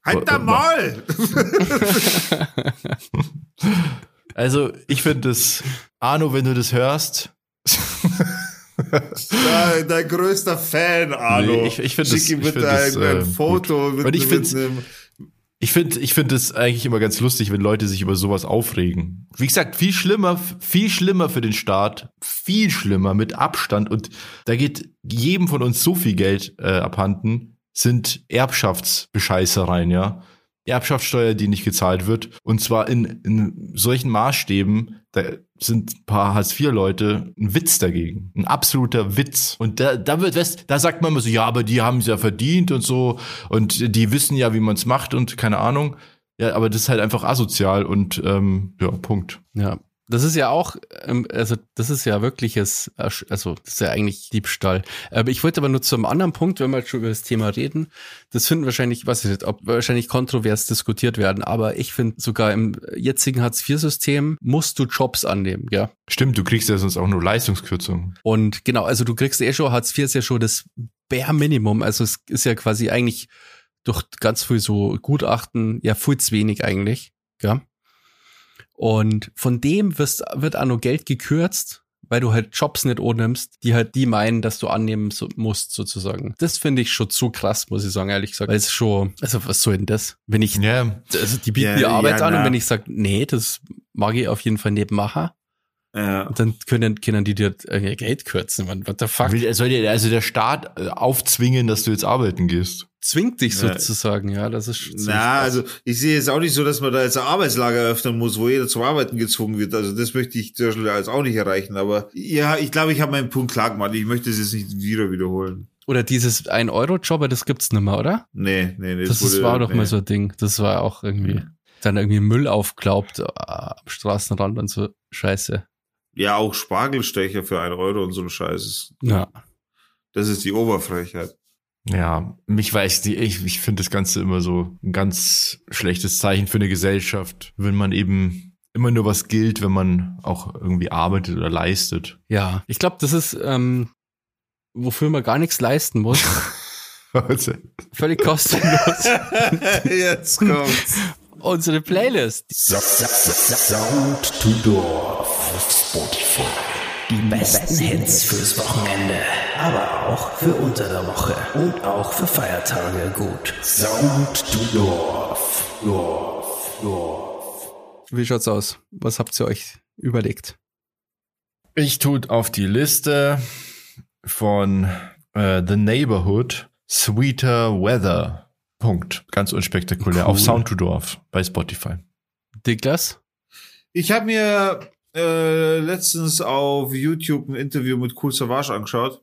A: Halt da mal!
B: Also, ich finde das, Arno, wenn du das hörst,
A: dein, dein größter Fan, Arno.
B: Nee, ich- ich find das-
A: Schick ihm
B: ich
A: bitte
B: das,
A: ein, ein
B: äh,
A: Foto mit,
B: ich
A: mit einem
B: Ich finde, ich finde es eigentlich immer ganz lustig, wenn Leute sich über sowas aufregen. Wie gesagt, viel schlimmer, viel schlimmer für den Staat, viel schlimmer mit Abstand und da geht jedem von uns so viel Geld äh, abhanden, sind Erbschaftsbescheißereien, ja. Erbschaftssteuer, die nicht gezahlt wird. Und zwar in, in solchen Maßstäben, da sind ein paar Hartz-IV-Leute ein Witz dagegen. Ein absoluter Witz. Und da, da wird, weißt, da sagt man immer so, ja, aber die haben es ja verdient und so. Und die wissen ja, wie man es macht und keine Ahnung. Ja, aber das ist halt einfach asozial und ähm, ja, Punkt.
C: Ja, das ist ja auch, ähm, also das ist ja wirkliches, also das ist ja eigentlich Diebstahl. Aber ich wollte aber nur zum anderen Punkt, wenn wir schon über das Thema reden, das finden wahrscheinlich, weiß ich nicht, ob wahrscheinlich kontrovers diskutiert werden, aber ich finde sogar im jetzigen Hartz-IV-System musst du Jobs annehmen, ja.
B: Stimmt, du kriegst ja sonst auch nur Leistungskürzung.
C: Und genau, also du kriegst eh schon, Hartz IV ist ja schon das Bare Minimum, also es ist ja quasi eigentlich durch ganz viel so Gutachten ja viel zu wenig eigentlich, ja. Und von dem wirst, wird auch noch Geld gekürzt, weil du halt Jobs nicht nimmst, die halt die meinen, dass du annehmen so, musst, sozusagen. Das finde ich schon zu krass, muss ich sagen, ehrlich gesagt. Weil es schon, also was soll denn das? Wenn ich,
B: Ja,
C: also die bieten
A: Ja,
C: dir Arbeit
A: ja,
C: an
A: na.
C: und wenn ich sage, nee, das mag ich auf jeden Fall nicht machen,
A: Ja.
C: dann können, können die dir äh, Geld kürzen. Man, what the fuck?
B: will, soll dir also der Staat äh, aufzwingen, dass du jetzt arbeiten gehst?
C: Zwingt dich sozusagen, ja, das ist
A: Na, also ich sehe jetzt auch nicht so, dass man da jetzt ein Arbeitslager eröffnen muss, wo jeder zum Arbeiten gezwungen wird. Also das möchte ich zum Beispiel als auch nicht erreichen. Aber ja, ich glaube, ich habe meinen Punkt klar gemacht. Ich möchte es jetzt nicht wieder wiederholen.
C: Oder dieses 1-Euro-Jobber, das gibt's nicht mehr, oder?
A: Nee, nee, nee.
C: Das,
A: wurde-
C: war doch
A: nee.
C: mal so ein Ding. Das war auch irgendwie, dann irgendwie Müll aufglaubt äh, am Straßenrand und so Scheiße.
A: Ja, auch Spargelstecher für einen Euro und so ein Scheiß.
C: Ja.
A: Das ist die Oberfrechheit.
B: Ja, mich weiß die, ich, ich finde das Ganze immer so ein ganz schlechtes Zeichen für eine Gesellschaft, wenn man eben immer nur was gilt, wenn man auch irgendwie arbeitet oder leistet.
C: Ja. Ich glaube, das ist, ähm, wofür man gar nichts leisten muss. Völlig kostenlos.
A: jetzt kommt's.
C: Unsere Playlist.
D: Sound to Dorf auf Spotify. Die besten Hits fürs Wochenende, aber auch für unter der Woche und auch für Feiertage gut. Sound to Dorf, Dorf, Dorf.
C: Wie schaut's aus? Was habt ihr euch überlegt?
B: ich tut auf die Liste von äh, The Neighborhood Sweeter Weather. Punkt. Ganz unspektakulär.
C: Cool.
B: Auf Sound to Dorf bei Spotify.
C: Douglas?
A: Ich habe mir äh, letztens auf YouTube ein Interview mit Cool Savage angeschaut.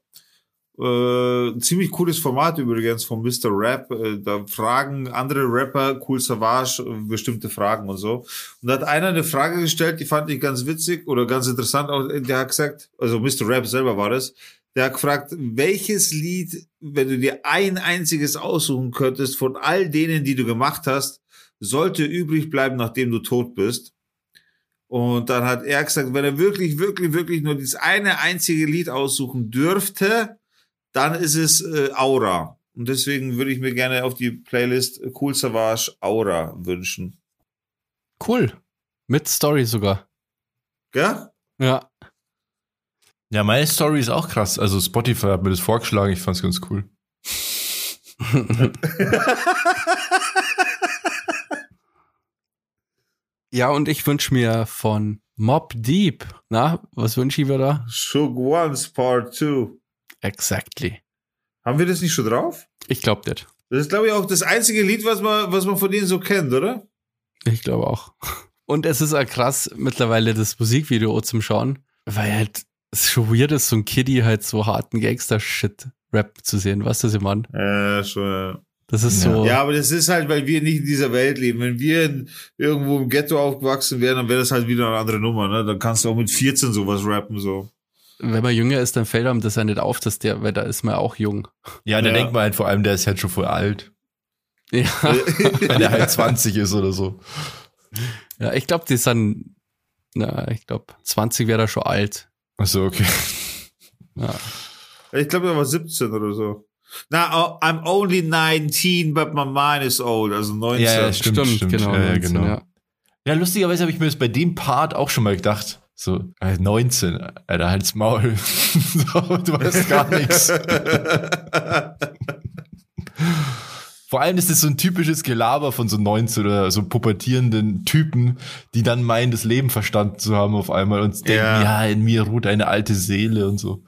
A: Äh, ein ziemlich cooles Format übrigens von Mr. Rap. Äh, da fragen andere Rapper Cool Savage äh, bestimmte Fragen und so. Und da hat einer eine Frage gestellt, die fand ich ganz witzig oder ganz interessant. Auch, Der hat gesagt, also Mr. Rap selber war das. Der hat gefragt, welches Lied, wenn du dir ein einziges aussuchen könntest von all denen, die du gemacht hast, sollte übrig bleiben, nachdem du tot bist. Und dann hat er gesagt, wenn er wirklich, wirklich, wirklich nur dieses eine einzige Lied aussuchen dürfte, dann ist es äh, Aura. Und deswegen würde ich mir gerne auf die Playlist Cool Savage Aura wünschen.
C: Cool. Mit Story sogar.
A: Gell?
C: Ja.
B: Ja, meine Story ist auch krass. Also Spotify hat mir das vorgeschlagen. Ich fand's ganz cool.
C: ja, und ich wünsche mir von Mob Deep. Na, was wünsche ich mir da?
A: Shook Ones Part 2.
C: Exactly.
A: Haben wir das nicht schon drauf?
C: Ich glaube nicht.
A: Das ist, glaube ich, auch das einzige Lied, was man, was man von denen so kennt, oder?
C: Ich glaube auch. Und es ist auch krass, mittlerweile das Musikvideo zum Schauen, weil halt es schon weird ist, so ein Kiddie halt so harten Gangster-Shit Rap zu sehen. Weißt du, was ich meine?
A: Ja, schon. Ja.
C: Das ist
B: Ja.
C: so.
A: Ja, aber das ist halt, weil wir nicht in dieser Welt leben. Wenn wir in, irgendwo im Ghetto aufgewachsen wären, dann wäre das halt wieder eine andere Nummer, ne? Dann kannst du auch mit 14 sowas rappen, so.
C: Wenn man jünger ist, dann fällt einem das ja nicht auf, dass der, weil da ist man auch jung.
B: Ja, da
A: Ja.
B: denkt man halt vor allem, der ist halt schon voll alt.
C: Ja,
B: Wenn der halt 20 ist oder so.
C: ja ich glaube, die sind, na, ich glaube, 20 wäre da schon alt.
B: Achso, okay.
C: Ja.
A: Ich glaube, er war 17 oder so. Na, oh, I'm only 19, but my mind is old. Also 19.
B: Ja, ja, stimmt, stimmt.
C: genau.
B: Ja, ja,
C: 19,
B: genau.
C: ja.
B: Ja, lustigerweise habe ich mir das bei dem Part auch schon mal gedacht. So, äh, 19, Alter, halt's Maul. so, du weißt gar nichts. Vor allem ist es so ein typisches Gelaber von so 19 oder so pubertierenden Typen, die dann meinen, das Leben verstanden zu haben auf einmal und denken,
A: Ja.
B: ja, in mir ruht eine alte Seele und so.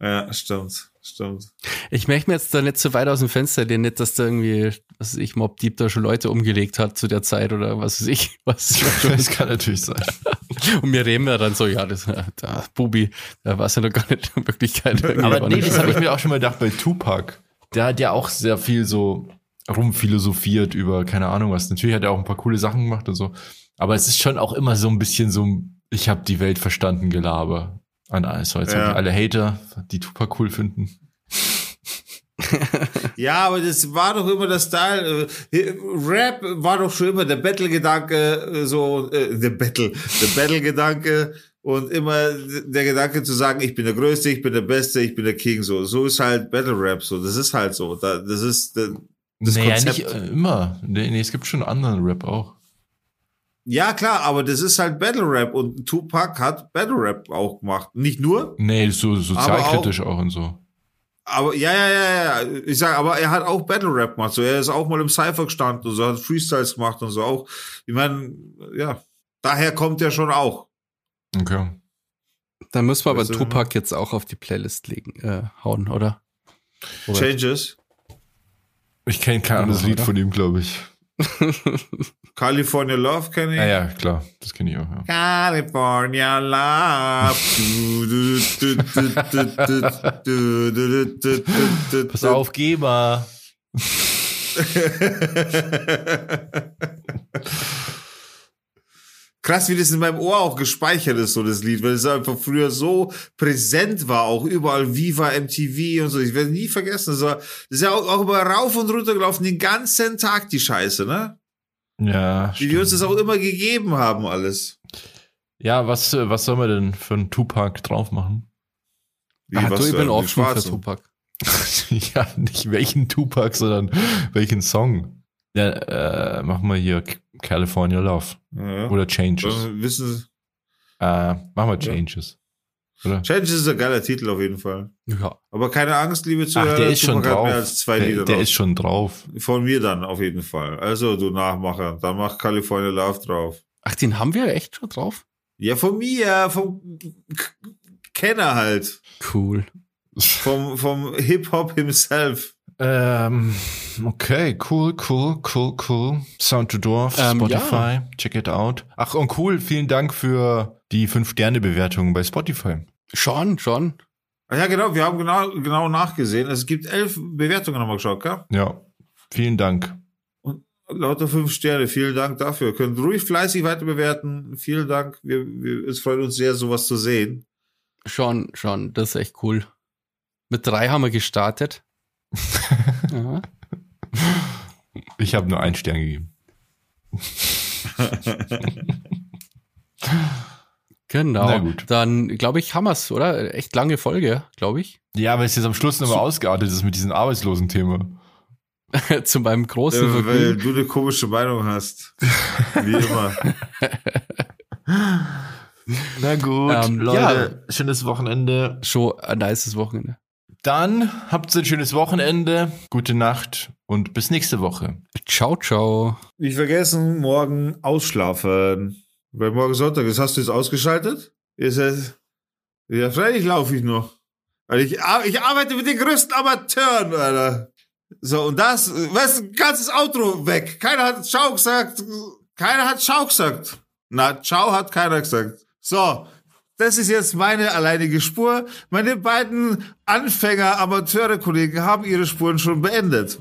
A: ja, stimmt. Stimmt.
C: Ich möchte mir jetzt da nicht so weit aus dem Fenster lehnen, nicht, dass da irgendwie, was weiß ich, Mob Deep da schon Leute umgelegt hat zu der Zeit oder was weiß ich. Was
B: Das kann natürlich sein.
C: Und wir reden ja dann so, ja, das, da, Bubi, da war es ja noch gar nicht in Wirklichkeit.
B: Aber nee, das habe ich mir auch schon mal gedacht bei Tupac. Der hat ja auch sehr viel so rumphilosophiert über, keine Ahnung was. Natürlich hat er auch ein paar coole Sachen gemacht und so. Aber es ist schon auch immer so ein bisschen so, ein ich habe die Welt verstanden, Gelaber. An alles. So, jetzt
A: Ja.
B: alle Hater, die Tupac cool finden.
A: Ja, aber das war doch immer der Style. äh, Rap war doch schon immer der Battle-Gedanke, äh, so, äh, der Battle, der Battle-Gedanke und immer der Gedanke zu sagen, ich bin der Größte, ich bin der Beste, ich bin der King, so. So ist halt Battle-Rap, so. Das ist halt so. Da, das ist, äh, das
B: naja,
A: Konzept.
B: nicht immer. Nee, nee, es gibt schon anderen Rap auch.
A: Ja, klar, aber das ist halt Battle-Rap und Tupac hat Battle-Rap auch gemacht. Nicht nur,
B: Nee, so sozialkritisch auch. und so.
A: Aber ja, ja, ja, ja. Ich sag, aber er hat auch Battle Rap gemacht. So, er ist auch mal im Cypher gestanden und so, hat Freestyles gemacht und so auch. Ich meine, ja, daher kommt er schon auch.
B: Okay.
C: Dann müssen wir aber
A: Weißt du,
C: Tupac jetzt auch auf die Playlist legen, äh, hauen, oder? Robert?
A: Changes.
B: Ich kenne kein anderes Lied
C: oder?
B: von ihm, glaube ich.
A: California Love kenne ich.
B: Ja, ja, klar, das kenne ich auch. Ja.
A: California Love.
B: Pass auf, Geber. mal.
A: Krass, wie das in meinem Ohr auch gespeichert ist, so das Lied, weil es einfach früher so präsent war, auch überall Viva, MTV und so. Ich werde nie vergessen. Das, war, das ist ja auch, auch immer rauf und runter gelaufen, den ganzen Tag die Scheiße, ne?
B: Ja,
A: Wie die uns
B: stimmt.
A: das auch immer gegeben haben, alles.
B: ja was, äh, was soll man denn für einen Tupac drauf machen?
A: Wie, was
C: du, ich bin offen für? Tupac.
B: ja, nicht welchen Tupac, sondern welchen Song. Ja, äh, machen wir hier California Love.
A: Ja.
B: Oder Changes.
A: Dann wissen Sie,
B: Äh, machen wir
A: Ja.
B: Changes. Oder?
A: Changes ist ein geiler Titel auf jeden Fall.
C: Ja.
A: Aber keine Angst, liebe Zuhörer.
B: Ach, der ist schon drauf.
A: Mehr als zwei Lieder
B: Der, der
A: drauf.
B: ist schon drauf.
A: Von mir dann auf jeden Fall. Also, du Nachmacher, dann mach California Love drauf.
C: Ach, den haben wir echt schon drauf?
A: Ja, von mir, vom Kenner halt.
C: Cool.
A: Vom, vom Hip-Hop himself.
B: Ähm, okay, cool, cool, cool, cool. Sound to Dorf,
C: Ähm,
B: Spotify, check it out. Ach, und cool, vielen Dank für die 5-Sterne-Bewertung bei Spotify.
C: Schon, schon.
A: Ah Ja, genau, wir haben genau, genau nachgesehen. Es gibt elf Bewertungen, haben wir geschaut, gell?
B: Ja, vielen Dank.
A: Lauter fünf Sterne, vielen Dank dafür. Könnt ruhig fleißig weiter bewerten. Vielen Dank. Wir, wir, es freut uns sehr, sowas zu sehen.
C: Schon, schon. Das ist echt cool. Mit drei haben wir gestartet. Ja.
B: Ich habe nur einen Stern gegeben.
C: Genau.
B: Na gut.
C: Dann, glaube ich, haben wir's, oder? Echt lange Folge, glaube ich.
B: Ja, weil es jetzt am Schluss nochmal ausgeartet ist mit diesem Arbeitslosen-Thema.
C: Zu meinem großen
A: Äh, weil
C: Vergnügen.
A: du eine komische Meinung hast. Wie immer.
B: Na gut,
C: Ähm,
B: Leute, schönes Wochenende.
C: Schon ein nices Wochenende.
B: Dann habt ein schönes Wochenende, gute Nacht und bis nächste Woche.
C: Ciao, ciao.
A: Nicht vergessen, morgen ausschlafen. Weil morgen Sonntag ist. Hast du jetzt ausgeschaltet? Ist es? Ja, freilich laufe ich noch. Weil ich, ich arbeite mit den größten Amateuren, Alter. So, und das, weißt du, ganzes Outro weg. Keiner hat Ciao gesagt. Keiner hat Ciao gesagt. Na, Ciao hat keiner gesagt. So. Das ist jetzt meine alleinige Spur. Meine beiden Anfänger-Amateure-Kollegen haben ihre Spuren schon beendet.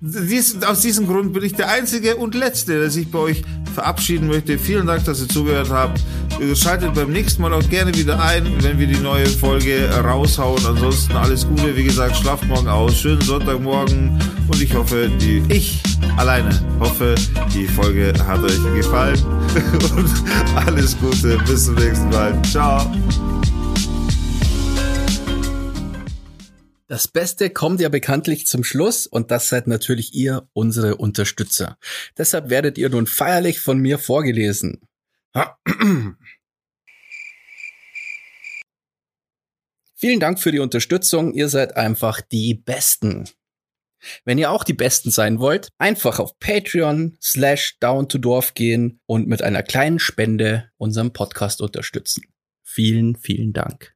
A: Dies, aus diesem Grund bin ich der Einzige und Letzte, der sich bei euch verabschieden möchte. Vielen Dank, dass ihr zugehört habt. Schaltet beim nächsten Mal auch gerne wieder ein, wenn wir die neue Folge raushauen. Ansonsten alles Gute. Wie gesagt, schlaft morgen aus. Schönen Sonntagmorgen. Und ich hoffe, die, ich alleine hoffe, die Folge hat euch gefallen. Und alles Gute. Bis zum nächsten Mal. Ciao.
C: Das Beste kommt ja bekanntlich zum Schluss und das seid natürlich ihr, unsere Unterstützer. Deshalb werdet ihr nun feierlich von mir vorgelesen. Vielen Dank für die Unterstützung. Ihr seid einfach die Besten. Wenn ihr auch die Besten sein wollt, einfach auf Patreon slash down to Dorf gehen und mit einer kleinen Spende unseren Podcast unterstützen. Vielen, vielen Dank.